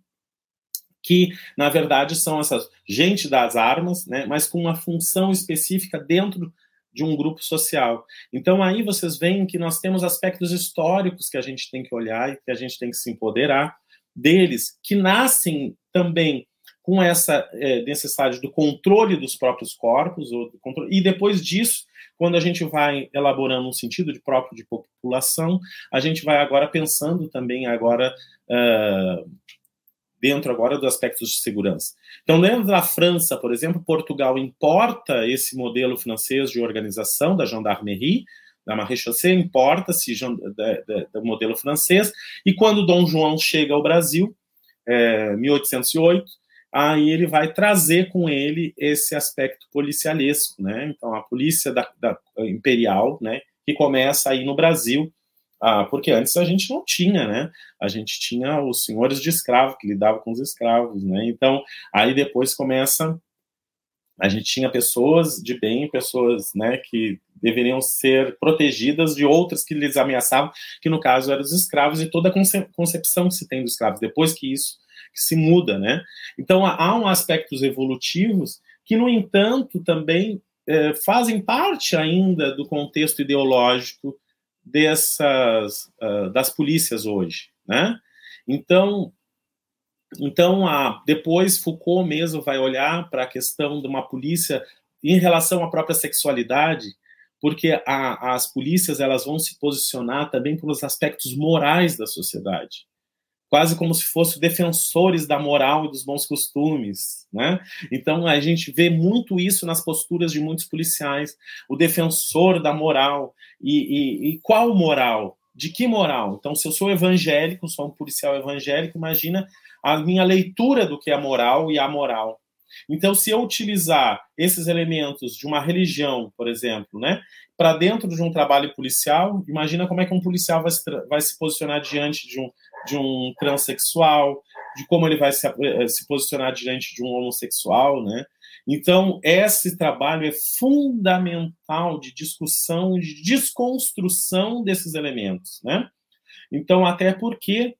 que na verdade são essas gente das armas, né, mas com uma função específica dentro de um grupo social. Então aí vocês veem que nós temos aspectos históricos que a gente tem que olhar e que a gente tem que se empoderar deles, que nascem também com essa é, necessidade do controle dos próprios corpos, controle, e depois disso, quando a gente vai elaborando um sentido de próprio de população, a gente vai agora pensando também agora uh, dentro agora dos aspectos de segurança. Então, dentro da França, por exemplo, Portugal importa esse modelo francês de organização da gendarmerie, da Maréchaussée, importa-se do modelo francês, e quando Dom João chega ao Brasil, é, 1808, aí ele vai trazer com ele esse aspecto policialesco, né? Então, a polícia da, da imperial, né, que começa aí no Brasil, ah, porque antes a gente não tinha, né? A gente tinha os senhores de escravo que lidavam com os escravos, né? Então, aí depois começa a gente tinha pessoas de bem, pessoas, né, que deveriam ser protegidas de outras que lhes ameaçavam, que no caso eram os escravos e toda a concepção que se tem dos escravos, depois que isso que se muda, né? Então há um aspectos evolutivos que, no entanto, também é, fazem parte ainda do contexto ideológico dessas uh, das polícias hoje, né? Então, então a, depois Foucault mesmo vai olhar para a questão de uma polícia em relação à própria sexualidade, porque a, as polícias elas vão se posicionar também pelos aspectos morais da sociedade quase como se fossem defensores da moral e dos bons costumes, né? Então a gente vê muito isso nas posturas de muitos policiais, o defensor da moral e, e, e qual moral? De que moral? Então, se eu sou evangélico, sou um policial evangélico, imagina a minha leitura do que é moral e a moral. Então, se eu utilizar esses elementos de uma religião, por exemplo, né, para dentro de um trabalho policial, imagina como é que um policial vai se, vai se posicionar diante de um, de um transexual, de como ele vai se, eh, se posicionar diante de um homossexual, né? Então, esse trabalho é fundamental de discussão, de desconstrução desses elementos, né? Então, até porque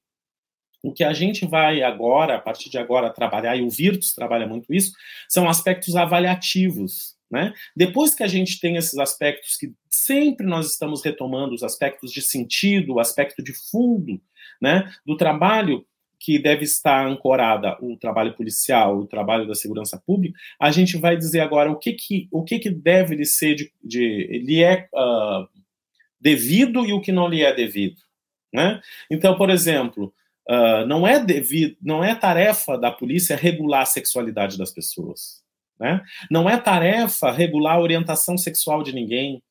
o que a gente vai agora, a partir de agora, trabalhar, e o Virtus trabalha muito isso, são aspectos avaliativos, né? Depois que a gente tem esses aspectos que sempre nós estamos retomando, os aspectos de sentido, o aspecto de fundo, né, do trabalho que deve estar ancorada o trabalho policial, o trabalho da segurança pública, a gente vai dizer agora o que que, o que, que deve lhe ser de, de lhe é uh, devido e o que não lhe é devido, né? Então, por exemplo, uh, não é devido, não é tarefa da polícia regular a sexualidade das pessoas, né? Não é tarefa regular a orientação sexual de ninguém,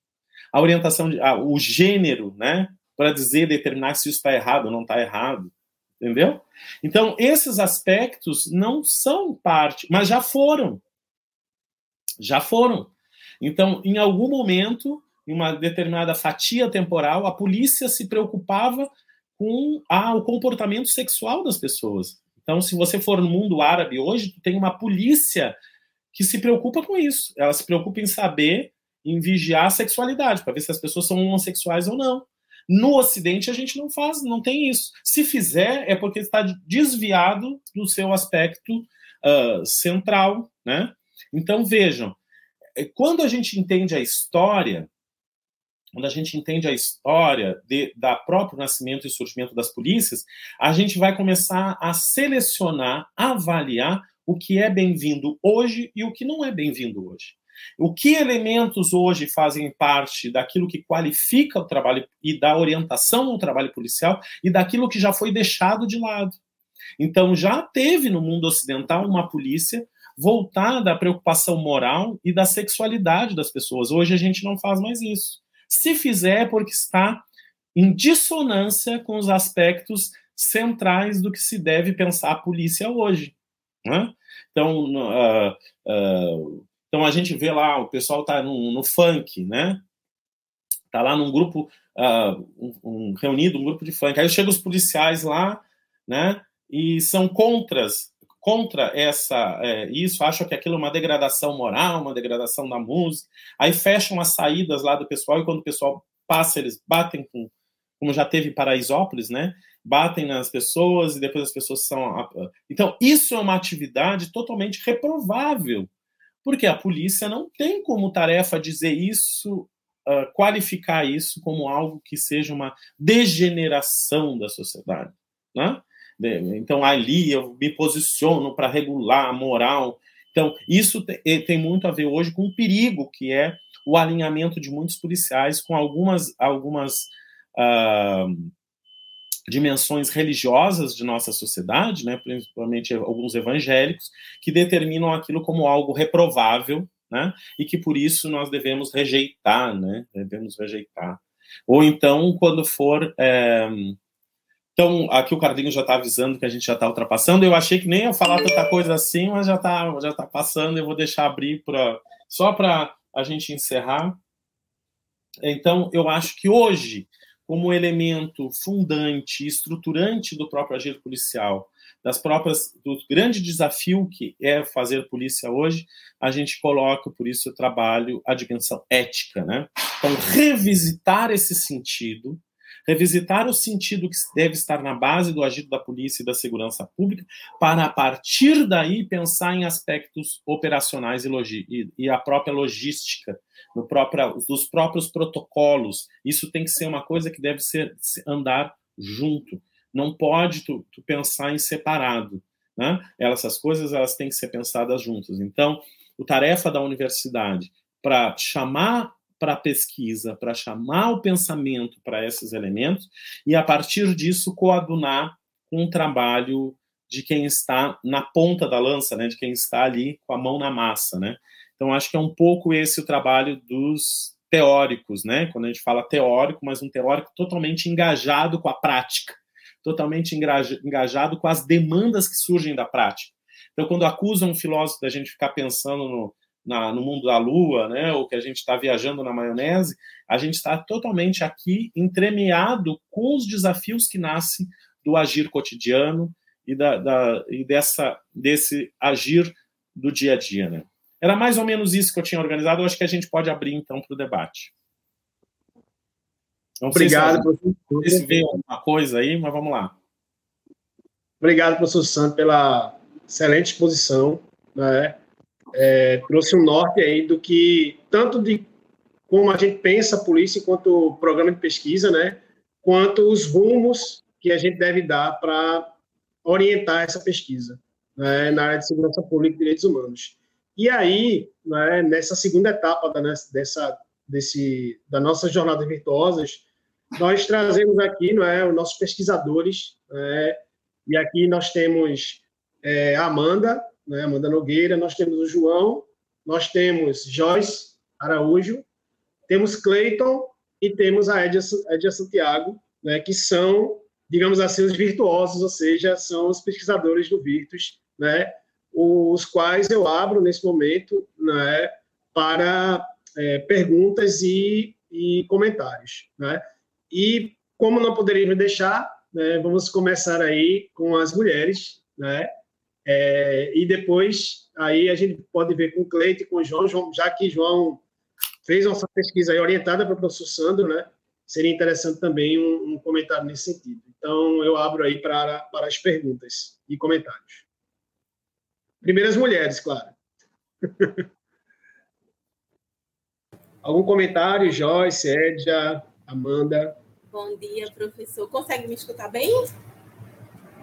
a orientação, de, o gênero, né? Para dizer, determinar se isso está errado ou não está errado, entendeu? Então, esses aspectos não são parte, mas já foram. Já foram. Então, em algum momento, em uma determinada fatia temporal, a polícia se preocupava com ah, o comportamento sexual das pessoas. Então, se você for no mundo árabe hoje, tem uma polícia que se preocupa com isso. Ela se preocupa em saber, em vigiar a sexualidade, para ver se as pessoas são homossexuais ou não. No Ocidente a gente não faz, não tem isso. Se fizer, é porque está desviado do seu aspecto uh, central, né? Então vejam, é, quando a gente entende a história, quando a gente entende a história de, da próprio nascimento e surgimento das polícias, a gente vai começar a selecionar, avaliar o que é bem-vindo hoje e o que não é bem-vindo hoje. O que elementos hoje fazem parte daquilo que qualifica o trabalho e da orientação ao trabalho policial e daquilo que já foi deixado de lado? Então, já teve no mundo ocidental uma polícia voltada à preocupação moral e da sexualidade das pessoas. Hoje a gente não faz mais isso. Se fizer, é porque está em dissonância com os aspectos centrais do que se deve pensar a polícia hoje. Né? Então, uh, uh, então a gente vê lá, o pessoal está no, no, funk, né? Tá lá num grupo uh, um, um, reunido, um grupo de funk. Aí chegam os policiais lá, né? E são contras contra essa é, isso, acham que aquilo é uma degradação moral, uma degradação da música. Aí fecham as saídas lá do pessoal e quando o pessoal passa, eles batem com, como já teve Paraisópolis, né? Batem nas pessoas e depois as pessoas são. Então, isso é uma atividade totalmente reprovável porque a polícia não tem como tarefa dizer isso, uh, qualificar isso como algo que seja uma degeneração da sociedade. Né? Então, ali eu me posiciono para regular a moral. Então, isso tem muito a ver hoje com o perigo que é o alinhamento de muitos policiais com algumas, algumas uh, dimensões religiosas de nossa sociedade, né, principalmente alguns evangélicos, que determinam aquilo como algo reprovável, né, e que por isso nós devemos rejeitar, né, devemos rejeitar. Ou então, quando for. É... Então, aqui o Carlinhos já está avisando que a gente já está ultrapassando. Eu achei que nem ia falar tanta coisa assim, mas já está já tá passando. Eu vou deixar abrir pra... só para a gente encerrar. Então, eu acho que hoje como elemento fundante, estruturante do próprio agir policial, das próprias do grande desafio que é fazer polícia hoje, a gente coloca por isso o trabalho a dimensão ética, né? Então revisitar esse sentido, revisitar o sentido que deve estar na base do agir da polícia e da segurança pública, para a partir daí pensar em aspectos operacionais e, e, e a própria logística no próprio, dos próprios protocolos. Isso tem que ser uma coisa que deve ser andar junto. Não pode tu, tu pensar em separado. Né? Essas coisas elas têm que ser pensadas juntas. Então, o tarefa da universidade para chamar para a pesquisa, para chamar o pensamento para esses elementos e a partir disso coadunar com um trabalho de quem está na ponta da lança, né, de quem está ali com a mão na massa, né? Então, acho que é um pouco esse o trabalho dos teóricos, né? Quando a gente fala teórico, mas um teórico totalmente engajado com a prática, totalmente engajado com as demandas que surgem da prática. Então, quando acusam um filósofo da gente ficar pensando no, na, no mundo da lua, né, ou que a gente está viajando na maionese, a gente está totalmente aqui entremeado com os desafios que nascem do agir cotidiano e, da, da, e dessa, desse agir do dia a dia. Né? Era mais ou menos isso que eu tinha organizado. Eu acho que a gente pode abrir, então, para o debate. Não Obrigado, professor. Não sei se veio alguma coisa aí, mas vamos lá. Obrigado, professor Santos, pela excelente exposição. Né? É, trouxe um norte aí do que, tanto de como a gente pensa a polícia enquanto programa de pesquisa, né? quanto os rumos que a gente deve dar para orientar essa pesquisa né, na área de segurança pública e direitos humanos. E aí, né, nessa segunda etapa da, dessa, desse, da nossas jornadas virtuosas, nós trazemos aqui não é, os nossos pesquisadores, né, e aqui nós temos é, Amanda, né, Amanda Nogueira, nós temos o João, nós temos Joyce Araújo, temos Cleiton e temos a Edia, Edia Santiago, né, que são, digamos assim, os virtuosos, ou seja, são os pesquisadores do Virtus, né, os quais eu abro nesse momento né, para é, perguntas e, e comentários. Né? E, como não poderíamos deixar, né, vamos começar aí com as mulheres, né? É, e depois aí a gente pode ver com o Cleito e com o João, João, já que João fez nossa pesquisa orientada para o professor Sandro, né? Seria interessante também um, um, comentário nesse sentido. Então, eu abro aí para, para as perguntas e comentários. Primeiro as mulheres, claro. Algum comentário, Joyce, Edja, Amanda? Bom dia, professor. Consegue me escutar bem?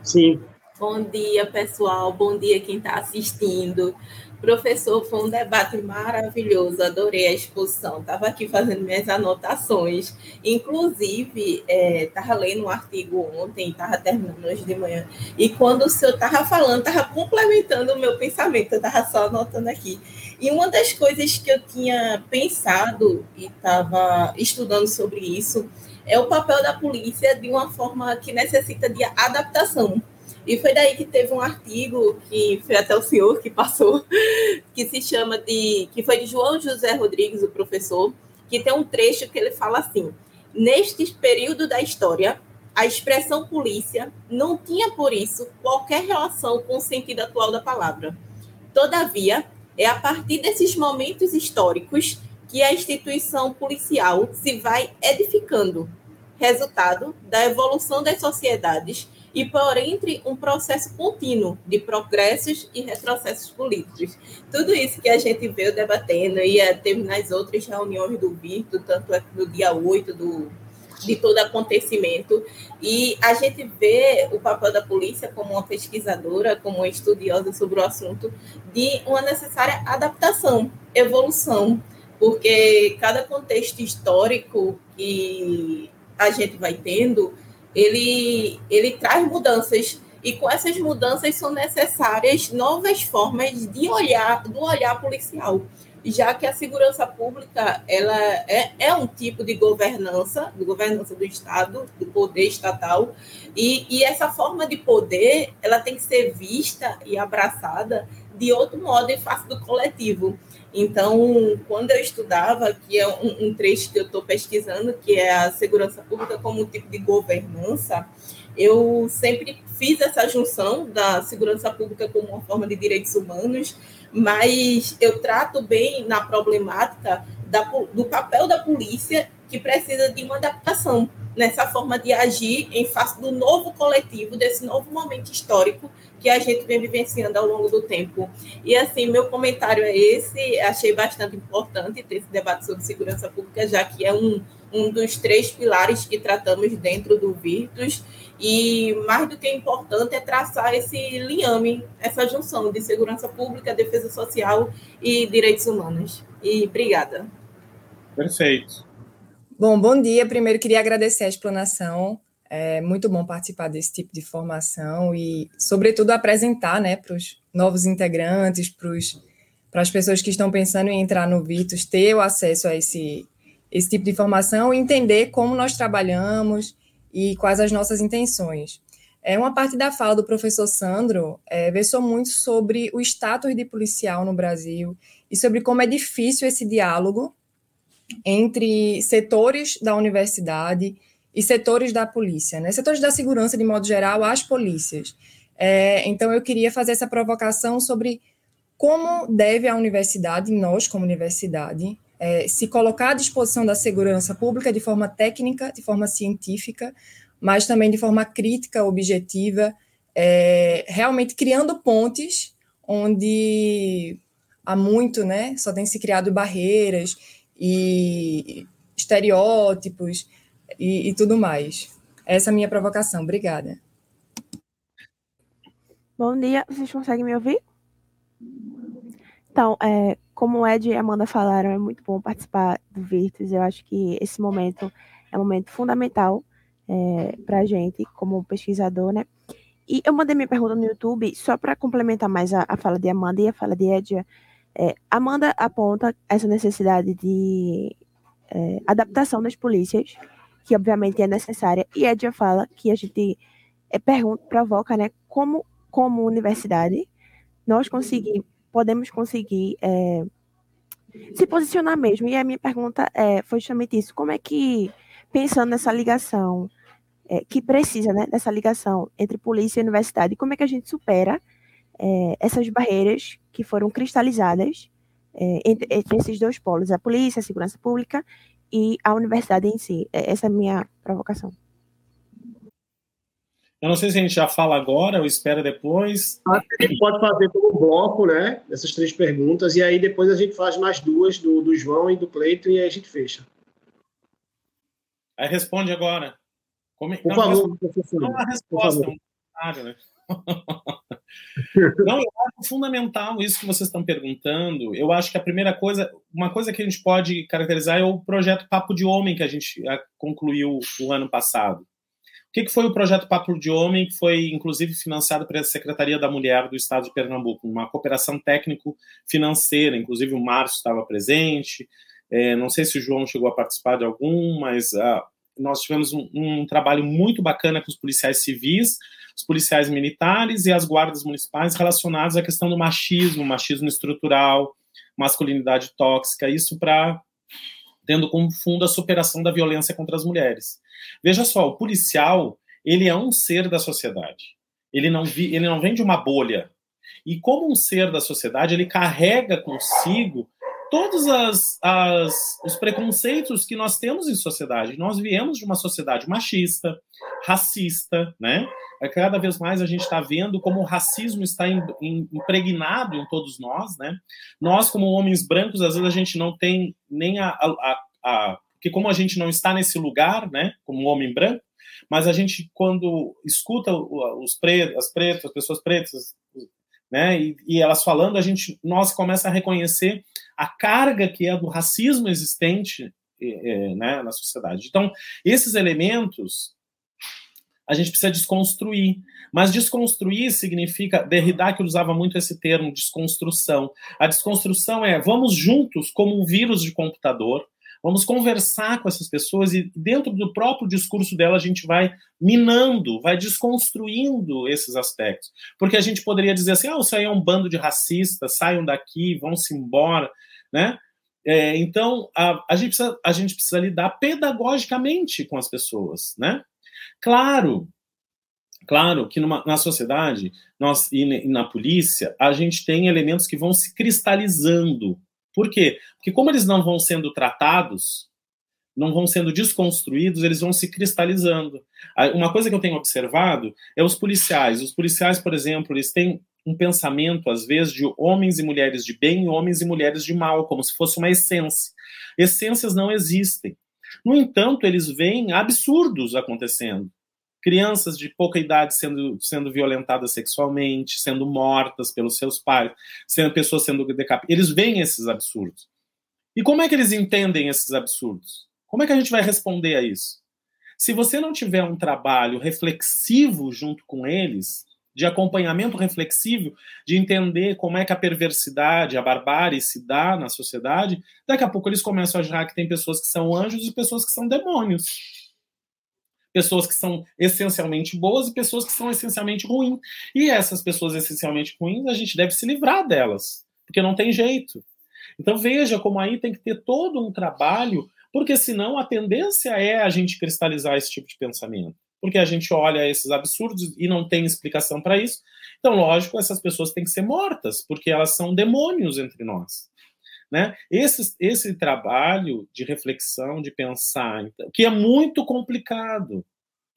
Sim. Bom dia, pessoal. Bom dia, quem está assistindo. Professor, foi um debate maravilhoso, adorei a exposição. Estava aqui fazendo minhas anotações. Inclusive, estava é, lendo um artigo ontem, estava terminando hoje de manhã, e quando o senhor estava falando, estava complementando o meu pensamento, eu estava só anotando aqui. E uma das coisas que eu tinha pensado e estava estudando sobre isso é o papel da polícia de uma forma que necessita de adaptação e foi daí que teve um artigo que foi até o senhor que passou, que se chama de. que foi de João José Rodrigues, o professor, que tem um trecho que ele fala assim: neste período da história, a expressão polícia não tinha, por isso, qualquer relação com o sentido atual da palavra. Todavia, é a partir desses momentos históricos que a instituição policial se vai edificando, resultado da evolução das sociedades e por entre um processo contínuo de progressos e retrocessos políticos. Tudo isso que a gente veio debatendo e teve nas outras reuniões do Virto, tanto é no dia 8 do, de todo acontecimento, e a gente vê o papel da polícia como uma pesquisadora, como uma estudiosa sobre o assunto, de uma necessária adaptação, evolução, porque cada contexto histórico que a gente vai tendo, ele, ele traz mudanças e com essas mudanças são necessárias novas formas de olhar do olhar policial já que a segurança pública ela é, é um tipo de governança, de governança do Estado, do poder estatal, e, e essa forma de poder ela tem que ser vista e abraçada de outro modo em face do coletivo. Então, quando eu estudava, que é um, um trecho que eu estou pesquisando, que é a segurança pública como um tipo de governança, eu sempre fiz essa junção da segurança pública como uma forma de direitos humanos, mas eu trato bem na problemática da, do papel da polícia que precisa de uma adaptação nessa forma de agir em face do novo coletivo, desse novo momento histórico que a gente vem vivenciando ao longo do tempo. E assim, meu comentário é esse, achei bastante importante ter esse debate sobre segurança pública, já que é um, um dos três pilares que tratamos dentro do Virtus, e mais do que importante é traçar esse liame, essa junção de segurança pública, defesa social e direitos humanos. E obrigada. Perfeito. Bom, bom dia. Primeiro queria agradecer a explanação. É muito bom participar desse tipo de formação e, sobretudo, apresentar né, para os novos integrantes, para as pessoas que estão pensando em entrar no Vitus, ter o acesso a esse, esse tipo de formação e entender como nós trabalhamos e quais as nossas intenções. É uma parte da fala do professor Sandro é, versou muito sobre o status de policial no Brasil e sobre como é difícil esse diálogo entre setores da universidade e setores da polícia, né? Setores da segurança, de modo geral, as polícias. É, então, eu queria fazer essa provocação sobre como deve a universidade, nós como universidade, é, se colocar à disposição da segurança pública de forma técnica, de forma científica, mas também de forma crítica, objetiva, é, realmente criando pontes onde há muito, né, só tem se criado barreiras e estereótipos e, e tudo mais. Essa é a minha provocação. Obrigada. Bom dia, vocês conseguem me ouvir? Então, é, como o Ed e a Amanda falaram, é muito bom participar do Virtus. Eu acho que esse momento é um momento fundamental é, para a gente, como pesquisador, né? E eu mandei minha pergunta no YouTube só para complementar mais a, a, fala de Amanda e a fala de Edia. É, Amanda aponta essa necessidade de é, adaptação das polícias, que obviamente é necessária, e Edia fala que a gente é, pergunta, provoca, né, como, como universidade nós conseguimos, podemos conseguir é, se posicionar mesmo. E a minha pergunta é, foi justamente isso: como é que, pensando nessa ligação é, que precisa né, dessa ligação entre polícia e universidade. Como é que a gente supera é, essas barreiras que foram cristalizadas é, entre, entre, esses dois polos, a polícia, a segurança pública e a universidade em si? É, essa é a minha provocação. Eu não sei se a gente já fala agora ou espera depois. A gente pode fazer como bloco, né? Essas três perguntas, e aí depois a gente faz mais duas do, do João e do Cleito, e aí a gente fecha. Aí responde agora. Como... Por não, favor, professor. Não é uma resposta, é um comentário, né? não, eu acho fundamental isso que vocês estão perguntando. Eu acho que a primeira coisa, uma coisa que a gente pode caracterizar é o projeto Papo de Homem que a gente ah, concluiu o ano passado. O que, foi o projeto Papo de Homem, que foi inclusive financiado pela Secretaria da Mulher do Estado de Pernambuco, uma cooperação técnico-financeira, inclusive o Márcio estava presente, é, não sei se o João chegou a participar de algum, mas ah, nós tivemos um, um, trabalho muito bacana com os policiais civis, os policiais militares e as guardas municipais relacionados à questão do machismo, machismo estrutural, masculinidade tóxica, isso para tendo como fundo a superação da violência contra as mulheres. Veja só, o policial, ele é um ser da sociedade. Ele não, vi, ele não vem de uma bolha. E como um ser da sociedade, ele carrega consigo todos as, as, os preconceitos que nós temos em sociedade. Nós viemos de uma sociedade machista, racista, né? É, cada vez mais a gente está vendo como o racismo está impregnado em todos nós, né? Nós, como homens brancos, às vezes a gente não tem nem a, a, a como a gente não está nesse lugar, né, como homem branco, mas a gente quando escuta os pretos, as pretas, as pessoas pretas, né? E, e, elas falando, a gente, nós começa a reconhecer a carga que é do racismo existente é, né, na sociedade. Então, esses elementos a gente precisa desconstruir. Mas desconstruir significa, Derrida que usava muito esse termo, desconstrução. A desconstrução é, vamos juntos, como um vírus de computador, Vamos conversar com essas pessoas e dentro do próprio discurso dela a gente vai minando, vai desconstruindo esses aspectos. Porque a gente poderia dizer assim, ah, isso aí é um bando de racistas, saiam daqui, vão-se embora, né? É, então, a, a, gente precisa, a gente precisa lidar pedagogicamente com as pessoas, né? Claro, claro que numa, na sociedade nós, e, e na polícia, a gente tem elementos que vão se cristalizando, por quê? Porque como eles não vão sendo tratados, não vão sendo desconstruídos, eles vão se cristalizando. Uma coisa que eu tenho observado é os policiais. Os policiais, por exemplo, eles têm um pensamento, às vezes, de homens e mulheres de bem e homens e mulheres de mal, como se fosse uma essência. Essências não existem. No entanto, eles veem absurdos acontecendo crianças de pouca idade sendo, sendo violentadas sexualmente, sendo mortas pelos seus pais, sendo pessoas sendo decapitadas. Eles veem esses absurdos. E como é que eles entendem esses absurdos? Como é que a gente vai responder a isso? Se você não tiver um trabalho reflexivo junto com eles, de acompanhamento reflexivo, de entender como é que a perversidade, a barbárie se dá na sociedade, daqui a pouco eles começam a achar que tem pessoas que são anjos e pessoas que são demônios pessoas que são essencialmente boas e pessoas que são essencialmente ruins. E essas pessoas essencialmente ruins, a gente deve se livrar delas, porque não tem jeito. Então veja como aí tem que ter todo um trabalho, porque senão a tendência é a gente cristalizar esse tipo de pensamento. Porque a gente olha esses absurdos e não tem explicação para isso. Então, lógico, essas pessoas têm que ser mortas, porque elas são demônios entre nós. Né? Esse, esse trabalho de reflexão, de pensar, então, que é muito complicado.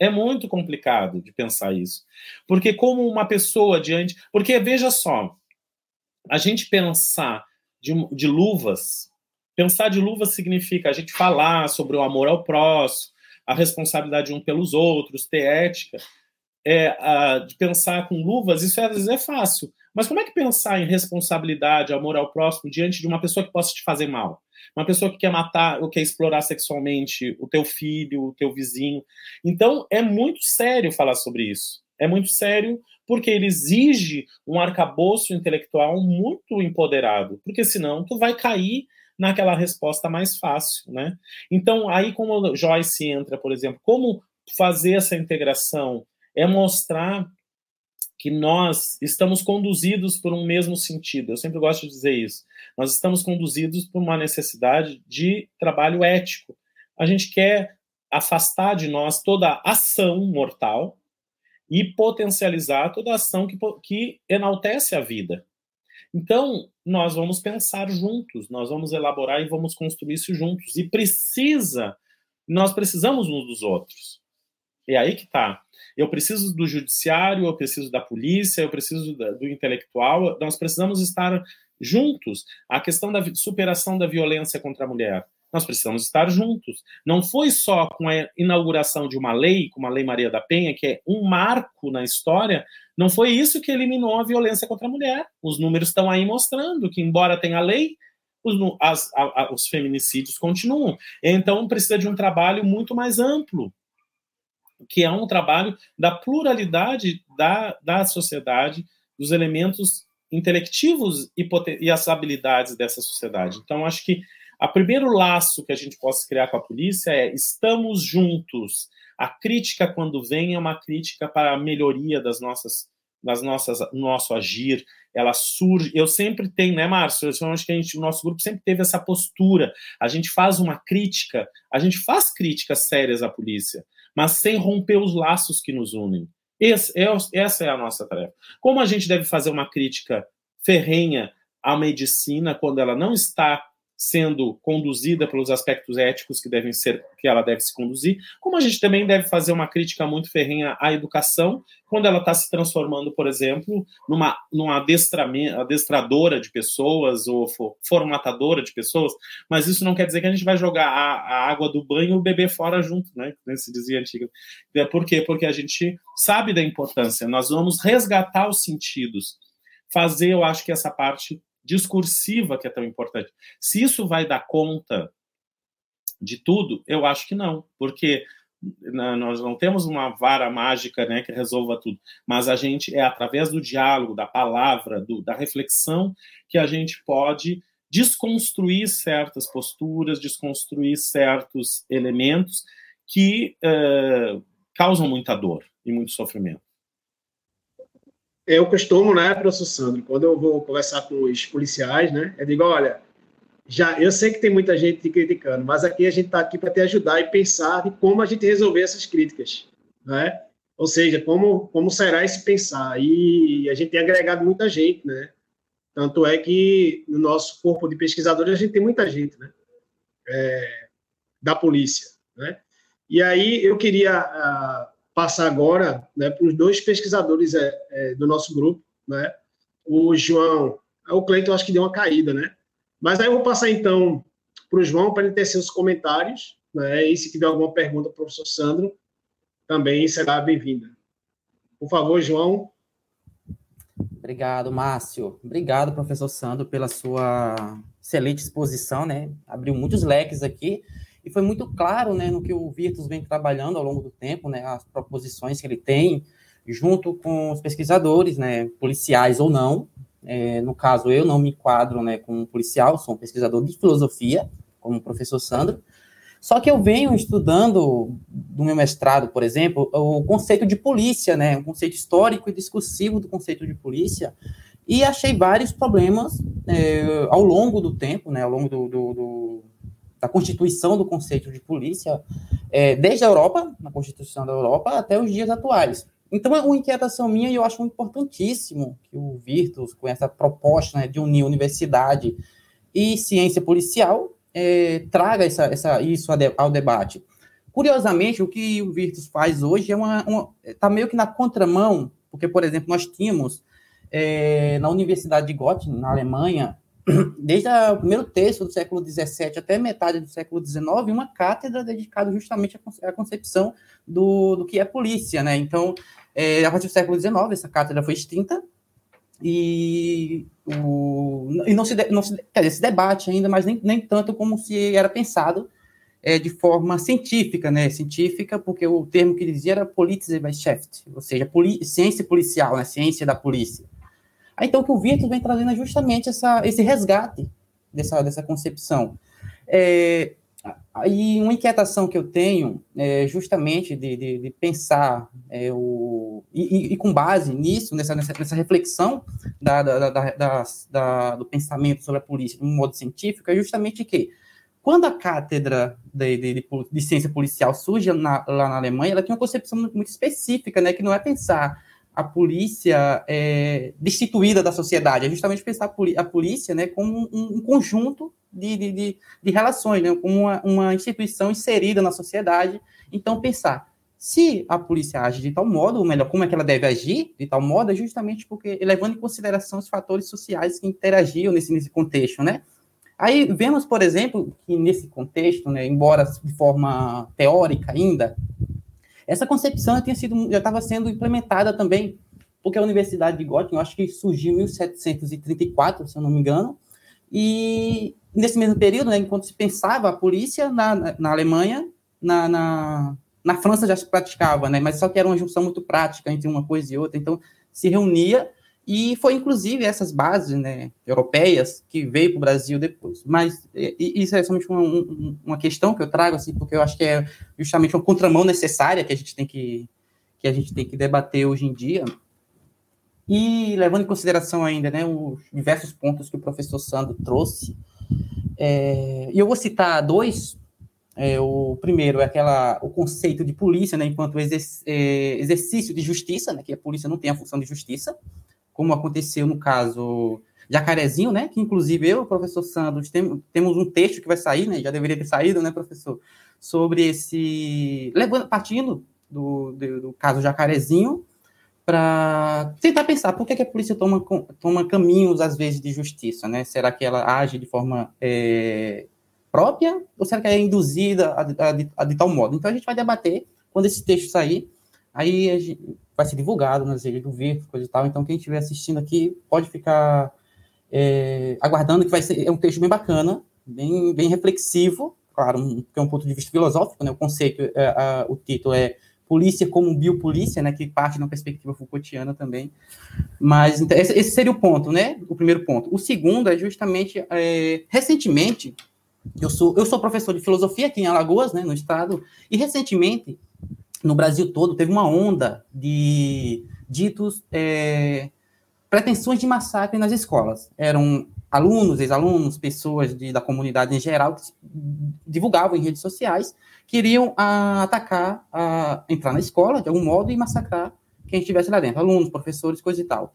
É muito complicado de pensar isso. Porque, como uma pessoa diante. Porque, veja só, a gente pensar de, de luvas, pensar de luvas significa a gente falar sobre o amor ao próximo, a responsabilidade de um pelos outros, ter ética. é, a, de pensar com luvas, isso às vezes é fácil. Mas como é que pensar em responsabilidade, amor ao próximo, diante de uma pessoa que possa te fazer mal? Uma pessoa que quer matar ou quer explorar sexualmente o teu filho, o teu vizinho. Então, é muito sério falar sobre isso. É muito sério porque ele exige um arcabouço intelectual muito empoderado, porque senão tu vai cair naquela resposta mais fácil, né? Então, aí como Joyce entra, por exemplo, como fazer essa integração é mostrar que nós estamos conduzidos por um mesmo sentido. Eu sempre gosto de dizer isso. Nós estamos conduzidos por uma necessidade de trabalho ético. A gente quer afastar de nós toda ação mortal e potencializar toda ação que, que enaltece a vida. Então, nós vamos pensar juntos, nós vamos elaborar e vamos construir isso juntos. E precisa, nós precisamos uns dos outros. É aí que está. Eu preciso do judiciário, eu preciso da polícia, eu preciso do intelectual, nós precisamos estar juntos. A questão da superação da violência contra a mulher. Nós precisamos estar juntos. Não foi só com a inauguração de uma lei, como a Lei Maria da Penha, que é um marco na história, não foi isso que eliminou a violência contra a mulher. Os números estão aí mostrando que, embora tenha lei, os, as, a, a, os feminicídios continuam. Então, precisa de um trabalho muito mais amplo que é um trabalho da pluralidade da, da sociedade, dos elementos intelectivos e, e as habilidades dessa sociedade. Então, acho que o primeiro laço que a gente possa criar com a polícia é estamos juntos. A crítica, quando vem, é uma crítica para a melhoria das nossas, das nossas, nosso agir. Ela surge. Eu sempre tenho, né, Márcio? Eu acho que a gente, o nosso grupo sempre teve essa postura. A gente faz uma crítica, a gente faz críticas sérias à polícia mas sem romper os laços que nos unem. Esse, é, essa é a nossa tarefa. Como a gente deve fazer uma crítica ferrenha à medicina quando ela não está sendo conduzida pelos aspectos éticos que devem ser que ela deve se conduzir, como a gente também deve fazer uma crítica muito ferrenha à educação quando ela está se transformando, por exemplo, numa, numa adestradora de pessoas ou formatadora de pessoas, mas isso não quer dizer que a gente vai jogar a, a água do banho e o bebê fora junto, né? Como se dizia antigo. É, por quê? Porque a gente sabe da importância, nós vamos resgatar os sentidos, fazer, eu acho que essa parte discursiva que é tão importante. Se isso vai dar conta de tudo, eu acho que não, porque nós não temos uma vara mágica né, que resolva tudo, mas a gente é através do diálogo, da palavra, do, da reflexão, que a gente pode desconstruir certas posturas, desconstruir certos elementos que uh, causam muita dor e muito sofrimento eu costumo, né, professor Sandro, quando eu vou conversar com os policiais, né, eu digo, olha, já, eu sei que tem muita gente te criticando, mas aqui a gente está aqui para te ajudar e pensar de como a gente resolver essas críticas, né? Ou seja, como, como será esse pensar? E a gente tem agregado muita gente, né? Tanto é que no nosso corpo de pesquisadores a gente tem muita gente, né? É, da polícia, né? E aí eu queria uh, passar agora né, para os dois pesquisadores é, é, do nosso grupo, né? O João, o Cleiton acho que deu uma caída, né? Mas aí eu vou passar então para o João para ele ter seus comentários, né? E se tiver alguma pergunta para o professor Sandro, também será bem-vinda. Por favor, João. Obrigado, Márcio. Obrigado, professor Sandro, pela sua excelente exposição, né? Abriu muitos leques aqui. E foi muito claro né, no que o Virtus vem trabalhando ao longo do tempo, né, as proposições que ele tem, junto com os pesquisadores, né, policiais ou não. É, no caso, eu não me enquadro né, como policial, sou um pesquisador de filosofia, como o professor Sandro. Só que eu venho estudando, no meu mestrado, por exemplo, o conceito de polícia, né, um conceito histórico e discursivo do conceito de polícia, e achei vários problemas é, ao longo do tempo, né, ao longo do, do, do da constituição do conceito de polícia, é, desde a Europa, na Constituição da Europa, até os dias atuais. Então, é uma inquietação minha, e eu acho importantíssimo que o Virtus, com essa proposta né, de unir universidade e ciência policial, é, traga essa, essa, isso ao debate. Curiosamente, o que o Virtus faz hoje é uma, está meio que na contramão, porque, por exemplo, nós tínhamos é, na Universidade de Göttingen, na Alemanha, desde o primeiro terço do século XVII até metade do século XIX, uma cátedra dedicada justamente à concepção do, do que é polícia, né? Então, É, a partir do século XIX, essa cátedra foi extinta, e, o, e não, se, não se, quer dizer, se debate ainda, mas nem, nem tanto como se era pensado é, de forma científica, né? Científica, porque o termo que dizia era Polizeiwissenschaft, ou seja, poli, ciência policial, né? Ciência da polícia. Aí, então, o que o Virtus vem trazendo é justamente essa, esse resgate dessa, dessa concepção. É, e uma inquietação que eu tenho é justamente de, de, de pensar é, o, e, e, com base nisso, nessa, nessa, reflexão da, da, da, da, do pensamento sobre a polícia de um modo científico, é justamente que quando a cátedra de, de, de, de ciência policial surge na, lá na Alemanha, ela tem uma concepção muito específica, né, que não é pensar a polícia é, destituída da sociedade, é justamente pensar a, polícia né, como um, um conjunto de, de, de, de, relações, né, como uma, uma instituição inserida na sociedade. Então, pensar se a polícia age de tal modo, ou melhor, como é que ela deve agir de tal modo, é justamente porque levando em consideração os fatores sociais que interagiam nesse, nesse contexto, né? Aí vemos, por exemplo, que nesse contexto, né, embora de forma teórica ainda, essa concepção já, tinha sido, já estava sendo implementada também, porque a Universidade de Göttingen, acho que surgiu em 1734, se eu não me engano, e nesse mesmo período, né, enquanto se pensava a polícia na, na, na Alemanha, na, na, na, França já se praticava, né, mas só que era uma junção muito prática entre uma coisa e outra, então se reunia e foi inclusive essas bases né, europeias que veio para o Brasil depois. Mas isso é somente uma, uma, questão que eu trago, assim, porque eu acho que é justamente uma contramão necessária que a gente tem que, que, a gente tem que debater hoje em dia. E levando em consideração ainda né, os diversos pontos que o professor Sandro trouxe, é, eu vou citar dois. É, o primeiro é aquela, o conceito de polícia, né, enquanto exerc, é, exercício de justiça, né, que a polícia não tem a função de justiça, como aconteceu no caso Jacarezinho, né? Que inclusive eu, professor Santos, tem, temos um texto que vai sair, né? Já deveria ter saído, né, professor? Sobre esse. Levando, partindo do, do, do caso Jacarezinho, para tentar pensar por que, que, a polícia toma, toma caminhos, às vezes, de justiça, né? Será que ela age de forma é, própria ou será que é induzida a, a, a, de tal modo? Então a gente vai debater quando esse texto sair. Aí gente, vai ser divulgado nas redes do Virtus, coisa e tal. Então, quem estiver assistindo aqui pode ficar é, aguardando, que vai ser é um texto bem bacana, bem, bem reflexivo, claro, um, que é um ponto de vista filosófico, né? O conceito, é, a, o título é Polícia como Biopolícia, né? Que parte uma perspectiva Foucaultiana também. Mas então, esse, esse, seria o ponto, né? O primeiro ponto. O segundo é justamente, é, recentemente, eu sou, eu sou professor de filosofia aqui em Alagoas, né, no estado, e recentemente no Brasil todo, teve uma onda de ditos é, pretensões de massacre nas escolas. Eram alunos, ex-alunos, pessoas de, da comunidade em geral que divulgavam em redes sociais, queriam a, atacar, a, entrar na escola de algum modo e massacrar quem estivesse lá dentro, alunos, professores, coisa e tal.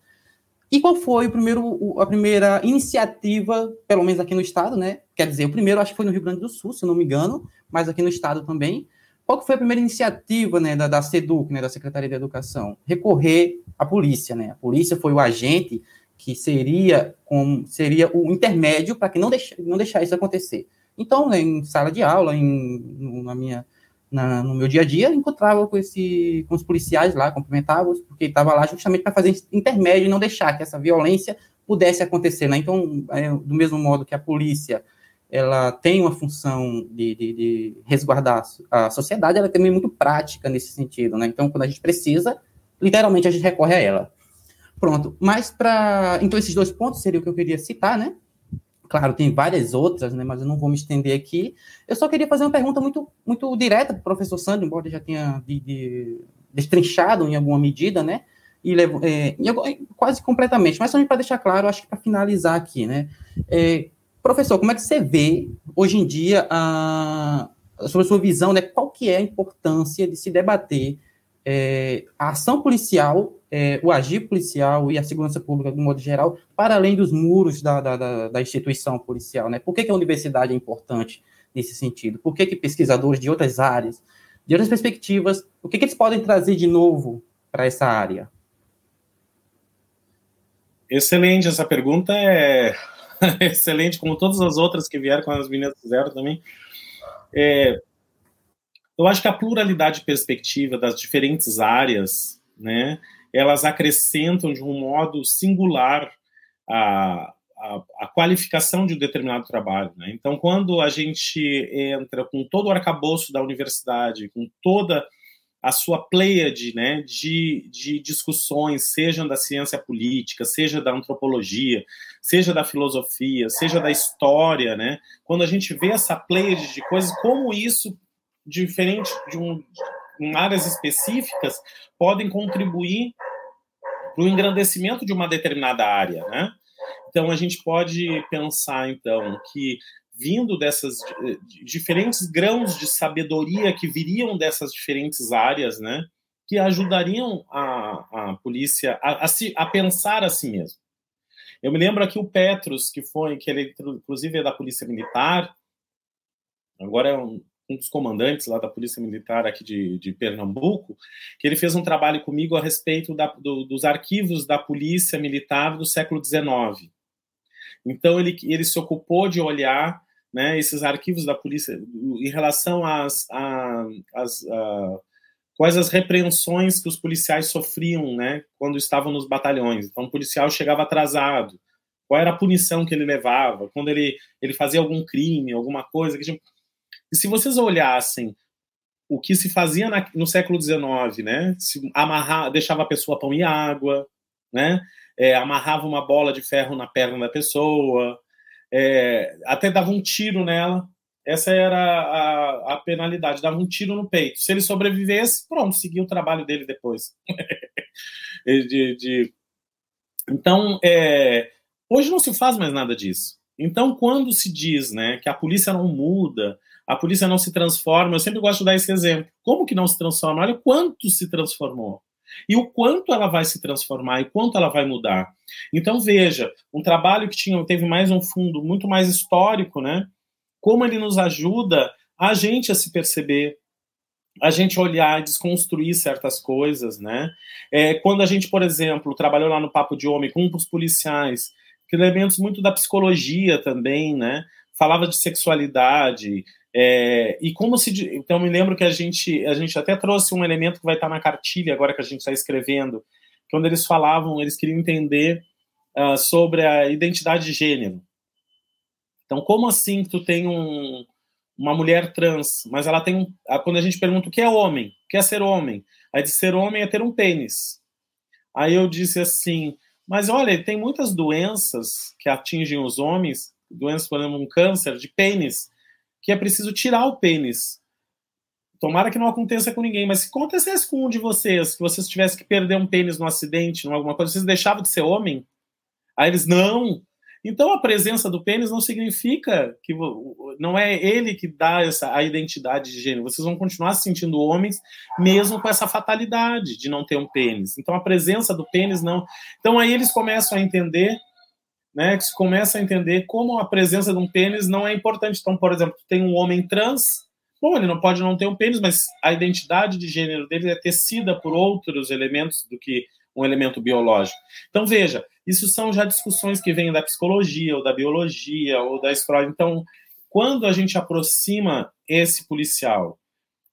E qual foi o primeiro, a primeira iniciativa, pelo menos aqui no estado, né? Quer dizer, o primeiro acho que foi no Rio Grande do Sul, se não me engano, mas aqui no estado também, qual que foi a primeira iniciativa né, da, da SEDUC, né, da Secretaria de Educação? Recorrer à polícia. Né? A polícia foi o agente que seria, seria o intermédio para que não, deixe, não deixar isso acontecer. Então, né, em sala de aula, em, na minha, na, no meu dia a dia, encontrava com, esse, com os policiais lá, cumprimentava porque estava lá justamente para fazer intermédio e não deixar que essa violência pudesse acontecer. Né? Então, é, do mesmo modo que a polícia ela tem uma função de, de, de, resguardar a sociedade, ela é também muito prática nesse sentido, né? Então, quando a gente precisa, literalmente a gente recorre a ela. Pronto. Mas para. Então, esses dois pontos seriam o que eu queria citar, né? Claro, tem várias outras, né? Mas eu não vou me estender aqui. Eu só queria fazer uma pergunta muito, muito direta para o professor Sandro, embora já tenha de, destrinchado em alguma medida, né? E levo, é, quase completamente, mas só para deixar claro, acho que para finalizar aqui, né? É, Professor, como é que você vê hoje em dia a, sobre a sua visão, né, qual que é a importância de se debater é, a ação policial, é, o agir policial e a segurança pública, de modo geral, para além dos muros da, da, da instituição policial? Né? Por que, que, a universidade é importante nesse sentido? Por que, que pesquisadores de outras áreas, de outras perspectivas, o que, que eles podem trazer de novo para essa área? Excelente, essa pergunta é excelente, como todas as outras que vieram, quando as meninas fizeram também. É, eu acho que a pluralidade de perspectiva das diferentes áreas né, elas acrescentam de um modo singular a, a, a, qualificação de um determinado trabalho. Né? Então, quando a gente entra com todo o arcabouço da universidade, com toda a sua pleiade né, de, de discussões, sejam da ciência política, seja da antropologia, seja da filosofia, seja da história, né, quando a gente vê essa pleiade de coisas, como isso, diferente de um, em áreas específicas, podem contribuir para o engrandecimento de uma determinada área, né? Então a gente pode pensar então que vindo dessas diferentes grãos de sabedoria que viriam dessas diferentes áreas, né, que ajudariam a, a polícia a, a, se, a pensar a si mesmo. Eu me lembro aqui o Petros, que foi, que ele inclusive é da Polícia Militar, agora é um, um dos comandantes lá da Polícia Militar aqui de, de Pernambuco, que ele fez um trabalho comigo a respeito da, do, dos arquivos da Polícia Militar do século XIX. Então, ele, ele se ocupou de olhar né, esses arquivos da polícia em relação às, às, às quais as repreensões que os policiais sofriam né, quando estavam nos batalhões. Então, o policial chegava atrasado, qual era a punição que ele levava, quando ele, ele fazia algum crime, alguma coisa. Que, e se vocês olhassem o que se fazia na, no século XIX, né, se amarrar, deixava a pessoa pão e água, né, é, amarrava uma bola de ferro na perna da pessoa, é, até dava um tiro nela. Essa era a, a, penalidade, dava um tiro no peito. Se ele sobrevivesse, pronto, seguia o trabalho dele depois. de, de... Então, é, hoje não se faz mais nada disso. Então, quando se diz né, que a polícia não muda, a polícia não se transforma, eu sempre gosto de dar esse exemplo. Como que não se transforma? Olha quanto se transformou e o quanto ela vai se transformar e quanto ela vai mudar. Então veja, um trabalho que tinha teve mais um fundo muito mais histórico, né? Como ele nos ajuda a gente a se perceber, a gente olhar, desconstruir certas coisas, né? É, quando a gente, por exemplo, trabalhou lá no Papo de Homem com os policiais, que elementos muito da psicologia também, né? Falava de sexualidade, é, e como se. Então, me lembro que a gente, a gente até trouxe um elemento que vai estar na cartilha agora que a gente está escrevendo, quando eles falavam, eles queriam entender uh, sobre a identidade de gênero. Então, como assim tu tem um, uma mulher trans, mas ela tem um. Quando a gente pergunta o que é homem, o que é ser homem? Aí de ser homem é ter um pênis. Aí eu disse assim, mas olha, tem muitas doenças que atingem os homens, doenças, por exemplo, um câncer de pênis, que é preciso tirar o pênis. Tomara que não aconteça com ninguém, mas se acontecesse com um de vocês, que vocês tivessem que perder um pênis no acidente, em alguma coisa, vocês deixavam de ser homem? Aí eles, não. Então a presença do pênis não significa que não é ele que dá essa, a identidade de gênero. Vocês vão continuar se sentindo homens, mesmo com essa fatalidade de não ter um pênis. Então a presença do pênis não. Então aí eles começam a entender né, que se começa a entender como a presença de um pênis não é importante. Então, por exemplo, tem um homem trans, bom, ele não pode não ter um pênis, mas a identidade de gênero dele é tecida por outros elementos do que um elemento biológico. Então, veja, isso são já discussões que vêm da psicologia, ou da biologia, ou da história. Então, quando a gente aproxima esse policial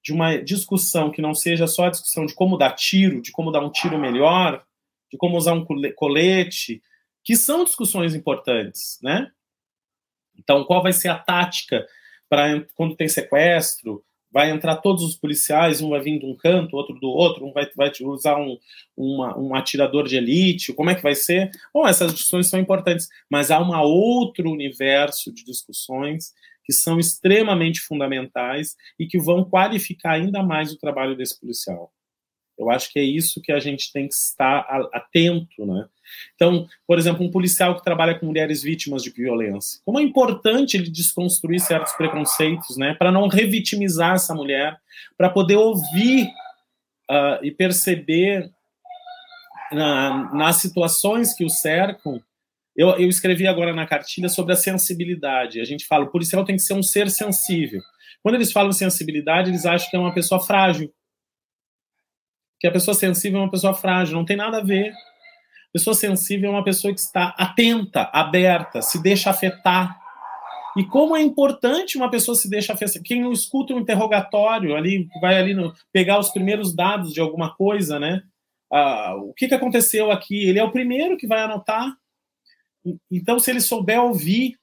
de uma discussão que não seja só a discussão de como dar tiro, de como dar um tiro melhor, de como usar um colete, que são discussões importantes, né? Então, qual vai ser a tática para quando tem sequestro? Vai entrar todos os policiais, um vai vir de um canto, outro do outro, um vai, vai usar um, uma, um atirador de elite, como é que vai ser? Bom, essas discussões são importantes, mas há um outro universo de discussões que são extremamente fundamentais e que vão qualificar ainda mais o trabalho desse policial. Eu acho que é isso que a gente tem que estar atento, né? Então, por exemplo, um policial que trabalha com mulheres vítimas de violência. Como é importante ele desconstruir certos preconceitos, né, para não revitimizar essa mulher, para poder ouvir uh, e perceber uh, nas situações que o cercam. Eu, eu escrevi agora na cartilha sobre a sensibilidade. A gente fala, o policial tem que ser um ser sensível. Quando eles falam sensibilidade, eles acham que é uma pessoa frágil. Que a pessoa sensível é uma pessoa frágil. Não tem nada a ver Pessoa sensível é uma pessoa que está atenta, aberta, se deixa afetar. E como é importante uma pessoa se deixar afetar. Quem escuta um interrogatório ali, vai ali no, pegar os primeiros dados de alguma coisa, né? ah, o que, que aconteceu aqui. Ele é o primeiro que vai anotar. Então, se ele souber ouvir,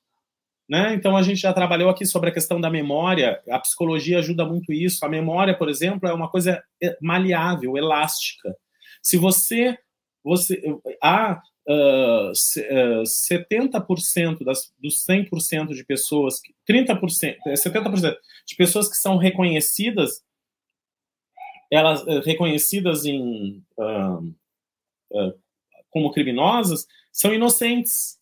né? Então, a gente já trabalhou aqui sobre a questão da memória. A psicologia ajuda muito isso. A memória, por exemplo, é uma coisa maleável, elástica. Se você você há uh, 70% das, dos 100% de pessoas, 30%, 70% é, de pessoas que são reconhecidas, elas uh, reconhecidas em uh, uh, como criminosas, são inocentes.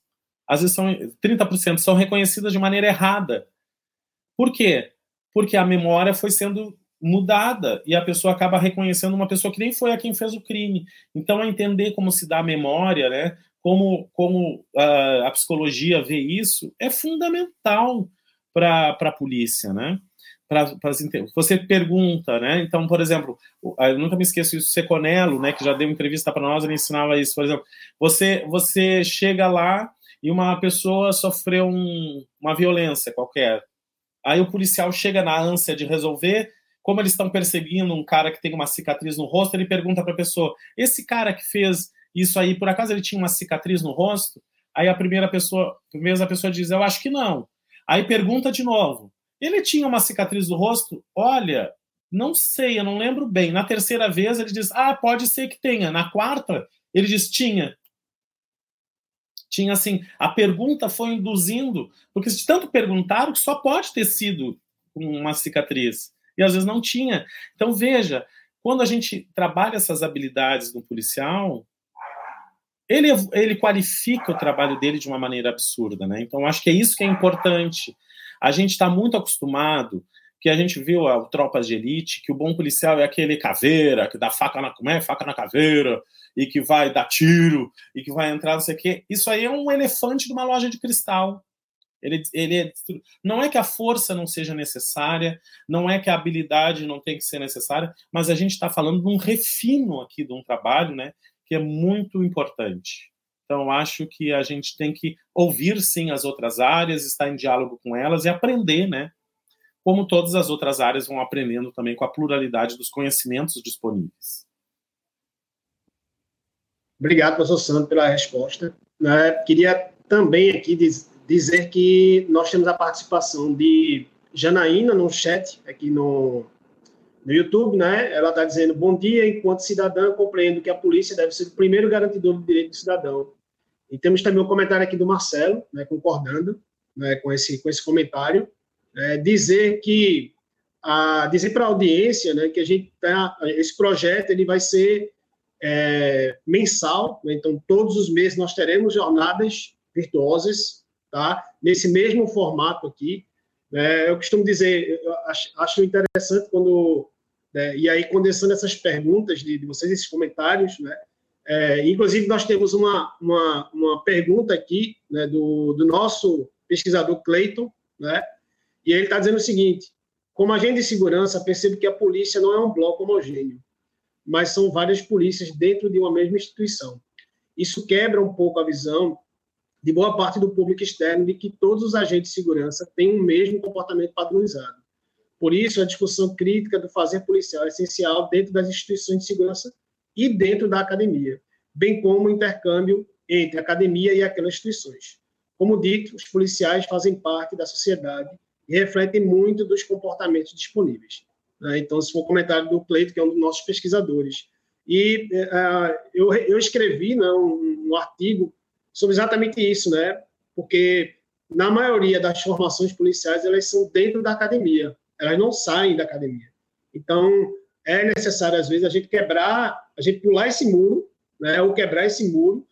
Às vezes são 30% são reconhecidas de maneira errada. Por quê? Porque a memória foi sendo mudada e a pessoa acaba reconhecendo uma pessoa que nem foi a quem fez o crime. Então, é entender como se dá a memória, né? como, como a, a psicologia vê isso, é fundamental para a polícia, né? Pra, pra, você pergunta, né? Então, por exemplo, eu nunca me esqueço isso, Seconello, né, que já deu entrevista para nós, ele ensinava isso, por exemplo, você você chega lá e uma pessoa sofreu um, uma violência qualquer. Aí o policial chega na ânsia de resolver, como eles estão perseguindo um cara que tem uma cicatriz no rosto, ele pergunta para a pessoa: esse cara que fez isso aí, por acaso ele tinha uma cicatriz no rosto? Aí a primeira pessoa, a pessoa diz: eu acho que não. Aí pergunta de novo: ele tinha uma cicatriz no rosto? Olha, não sei, eu não lembro bem. Na terceira vez ele diz: ah, pode ser que tenha. Na quarta ele diz: tinha. Tinha assim, a pergunta foi induzindo, porque se tanto perguntaram que só pode ter sido uma cicatriz e às vezes não tinha. Então, veja, quando a gente trabalha essas habilidades no policial, ele, ele qualifica o trabalho dele de uma maneira absurda, né? Então, acho que é isso que é importante. A gente está muito acostumado, que a gente viu a Tropas de Elite, que o bom policial é aquele caveira, que dá faca na, como é? faca na caveira, e que vai dar tiro, e que vai entrar, não sei o quê. Isso aí é um elefante de uma loja de cristal. Ele, ele é, não é que a força não seja necessária, não é que a habilidade não tem que ser necessária, mas a gente está falando de um refino aqui de um trabalho, né, que é muito importante. Então, acho que a gente tem que ouvir sim as outras áreas, estar em diálogo com elas e aprender, né? Como todas as outras áreas vão aprendendo também com a pluralidade dos conhecimentos disponíveis. Obrigado, professor Sandro, pela resposta. Né? Queria também aqui dizer que nós temos a participação de Janaína no chat aqui no, no YouTube, né? Ela está dizendo: Bom dia, enquanto cidadã, compreendo que a polícia deve ser o primeiro garantidor do direito do cidadão. E temos também um comentário aqui do Marcelo, né, concordando né, com, esse, com esse comentário. É, dizer que a, dizer para a audiência né, que a gente tá, esse projeto ele vai ser é, mensal, né, então todos os meses nós teremos jornadas virtuosas tá? Nesse mesmo formato aqui. É, eu costumo dizer, eu acho, acho interessante quando, né, e aí condensando essas perguntas de, de vocês, esses comentários, né? É, inclusive, nós temos uma, uma, uma pergunta aqui né, do, do nosso pesquisador Cleiton, né? E ele está dizendo o seguinte: como agente de segurança, percebo que a polícia não é um bloco homogêneo, mas são várias polícias dentro de uma mesma instituição. Isso quebra um pouco a visão de boa parte do público externo de que todos os agentes de segurança têm o mesmo comportamento padronizado. Por isso, a discussão crítica do fazer policial é essencial dentro das instituições de segurança e dentro da academia, bem como o intercâmbio entre a academia e aquelas instituições. Como dito, os policiais fazem parte da sociedade e refletem muito dos comportamentos disponíveis. Né? Então, se for o comentário do Cleito, que é um dos nossos pesquisadores. E uh, eu, eu escrevi né, um, um artigo sobre exatamente isso, né? Porque na maioria das formações policiais elas são dentro da academia, elas não saem da academia. Então é necessário às vezes a gente quebrar, a gente pular esse muro, né? Ou quebrar esse muro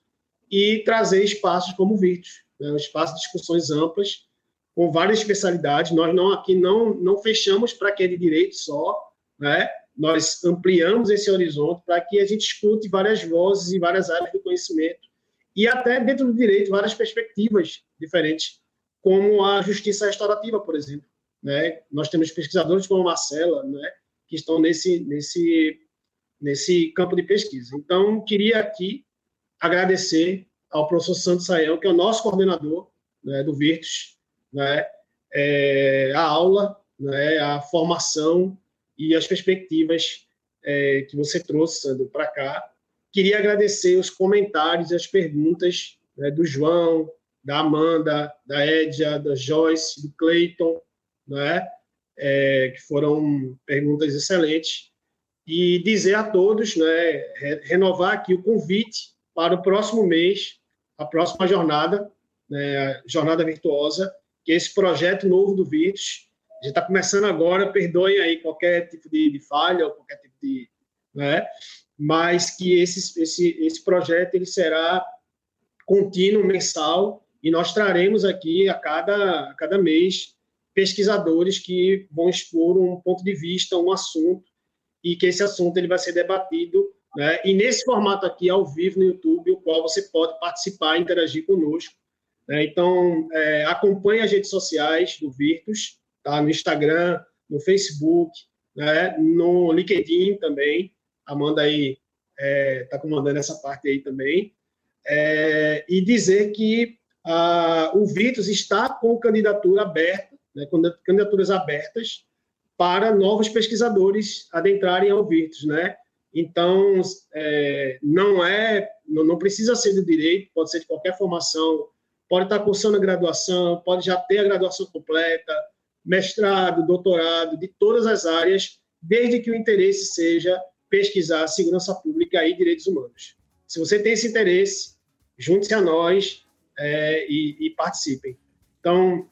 e trazer espaços como o né? um espaço de discussões amplas com várias especialidades. Nós não aqui não não fechamos para que é de direito só, né? Nós ampliamos esse horizonte para que a gente escute várias vozes e várias áreas do conhecimento e até dentro do direito várias perspectivas diferentes, como a justiça restaurativa, por exemplo. Né? Nós temos pesquisadores como Marcela, né, que estão nesse, nesse, nesse campo de pesquisa. Então, queria aqui agradecer ao professor Santos Saião, que é o nosso coordenador né, do Virtus, né, é, a aula, né, a formação e as perspectivas é, que você trouxe, para cá, queria agradecer os comentários e as perguntas né, do João, da Amanda, da Edia, da Joyce, do Clayton, né, é, que foram perguntas excelentes. E dizer a todos, né, renovar aqui o convite para o próximo mês, a próxima jornada, né, Jornada Virtuosa, que é esse projeto novo do Virtus. A gente está começando agora, perdoem aí qualquer tipo de, de falha ou qualquer tipo de. Né, mas que esse, esse, esse projeto ele será contínuo, mensal, e nós traremos aqui a cada, a cada mês pesquisadores que vão expor um ponto de vista, um assunto, e que esse assunto ele vai ser debatido, né? e nesse formato aqui, ao vivo no YouTube, o qual você pode participar, interagir conosco. Né? Então, é, acompanhe as redes sociais do Virtus, tá? no Instagram, no Facebook, né? no LinkedIn também, Amanda aí está é, tá comandando essa parte aí também, é, e dizer que ah, o Vitus está com candidatura aberta, né, com candidaturas abertas para novos pesquisadores adentrarem ao Virtus, né? Então, é, não é, não, não, precisa ser do direito, pode ser de qualquer formação, pode estar cursando a graduação, pode já ter a graduação completa, mestrado, doutorado, de todas as áreas, desde que o interesse seja pesquisar segurança pública e direitos humanos. Se você tem esse interesse, junte-se a nós é, e, e, participem. Então,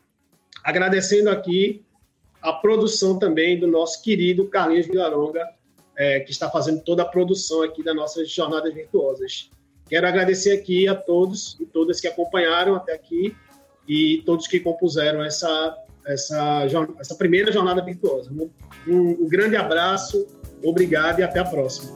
agradecendo aqui a produção também do nosso querido Carlinhos Vilaronga, é, que está fazendo toda a produção aqui das nossas jornadas virtuosas. Quero agradecer aqui a todos e todas que acompanharam até aqui e todos que compuseram essa, essa, essa primeira jornada virtuosa. Um, um, grande abraço Obrigado e até a próxima.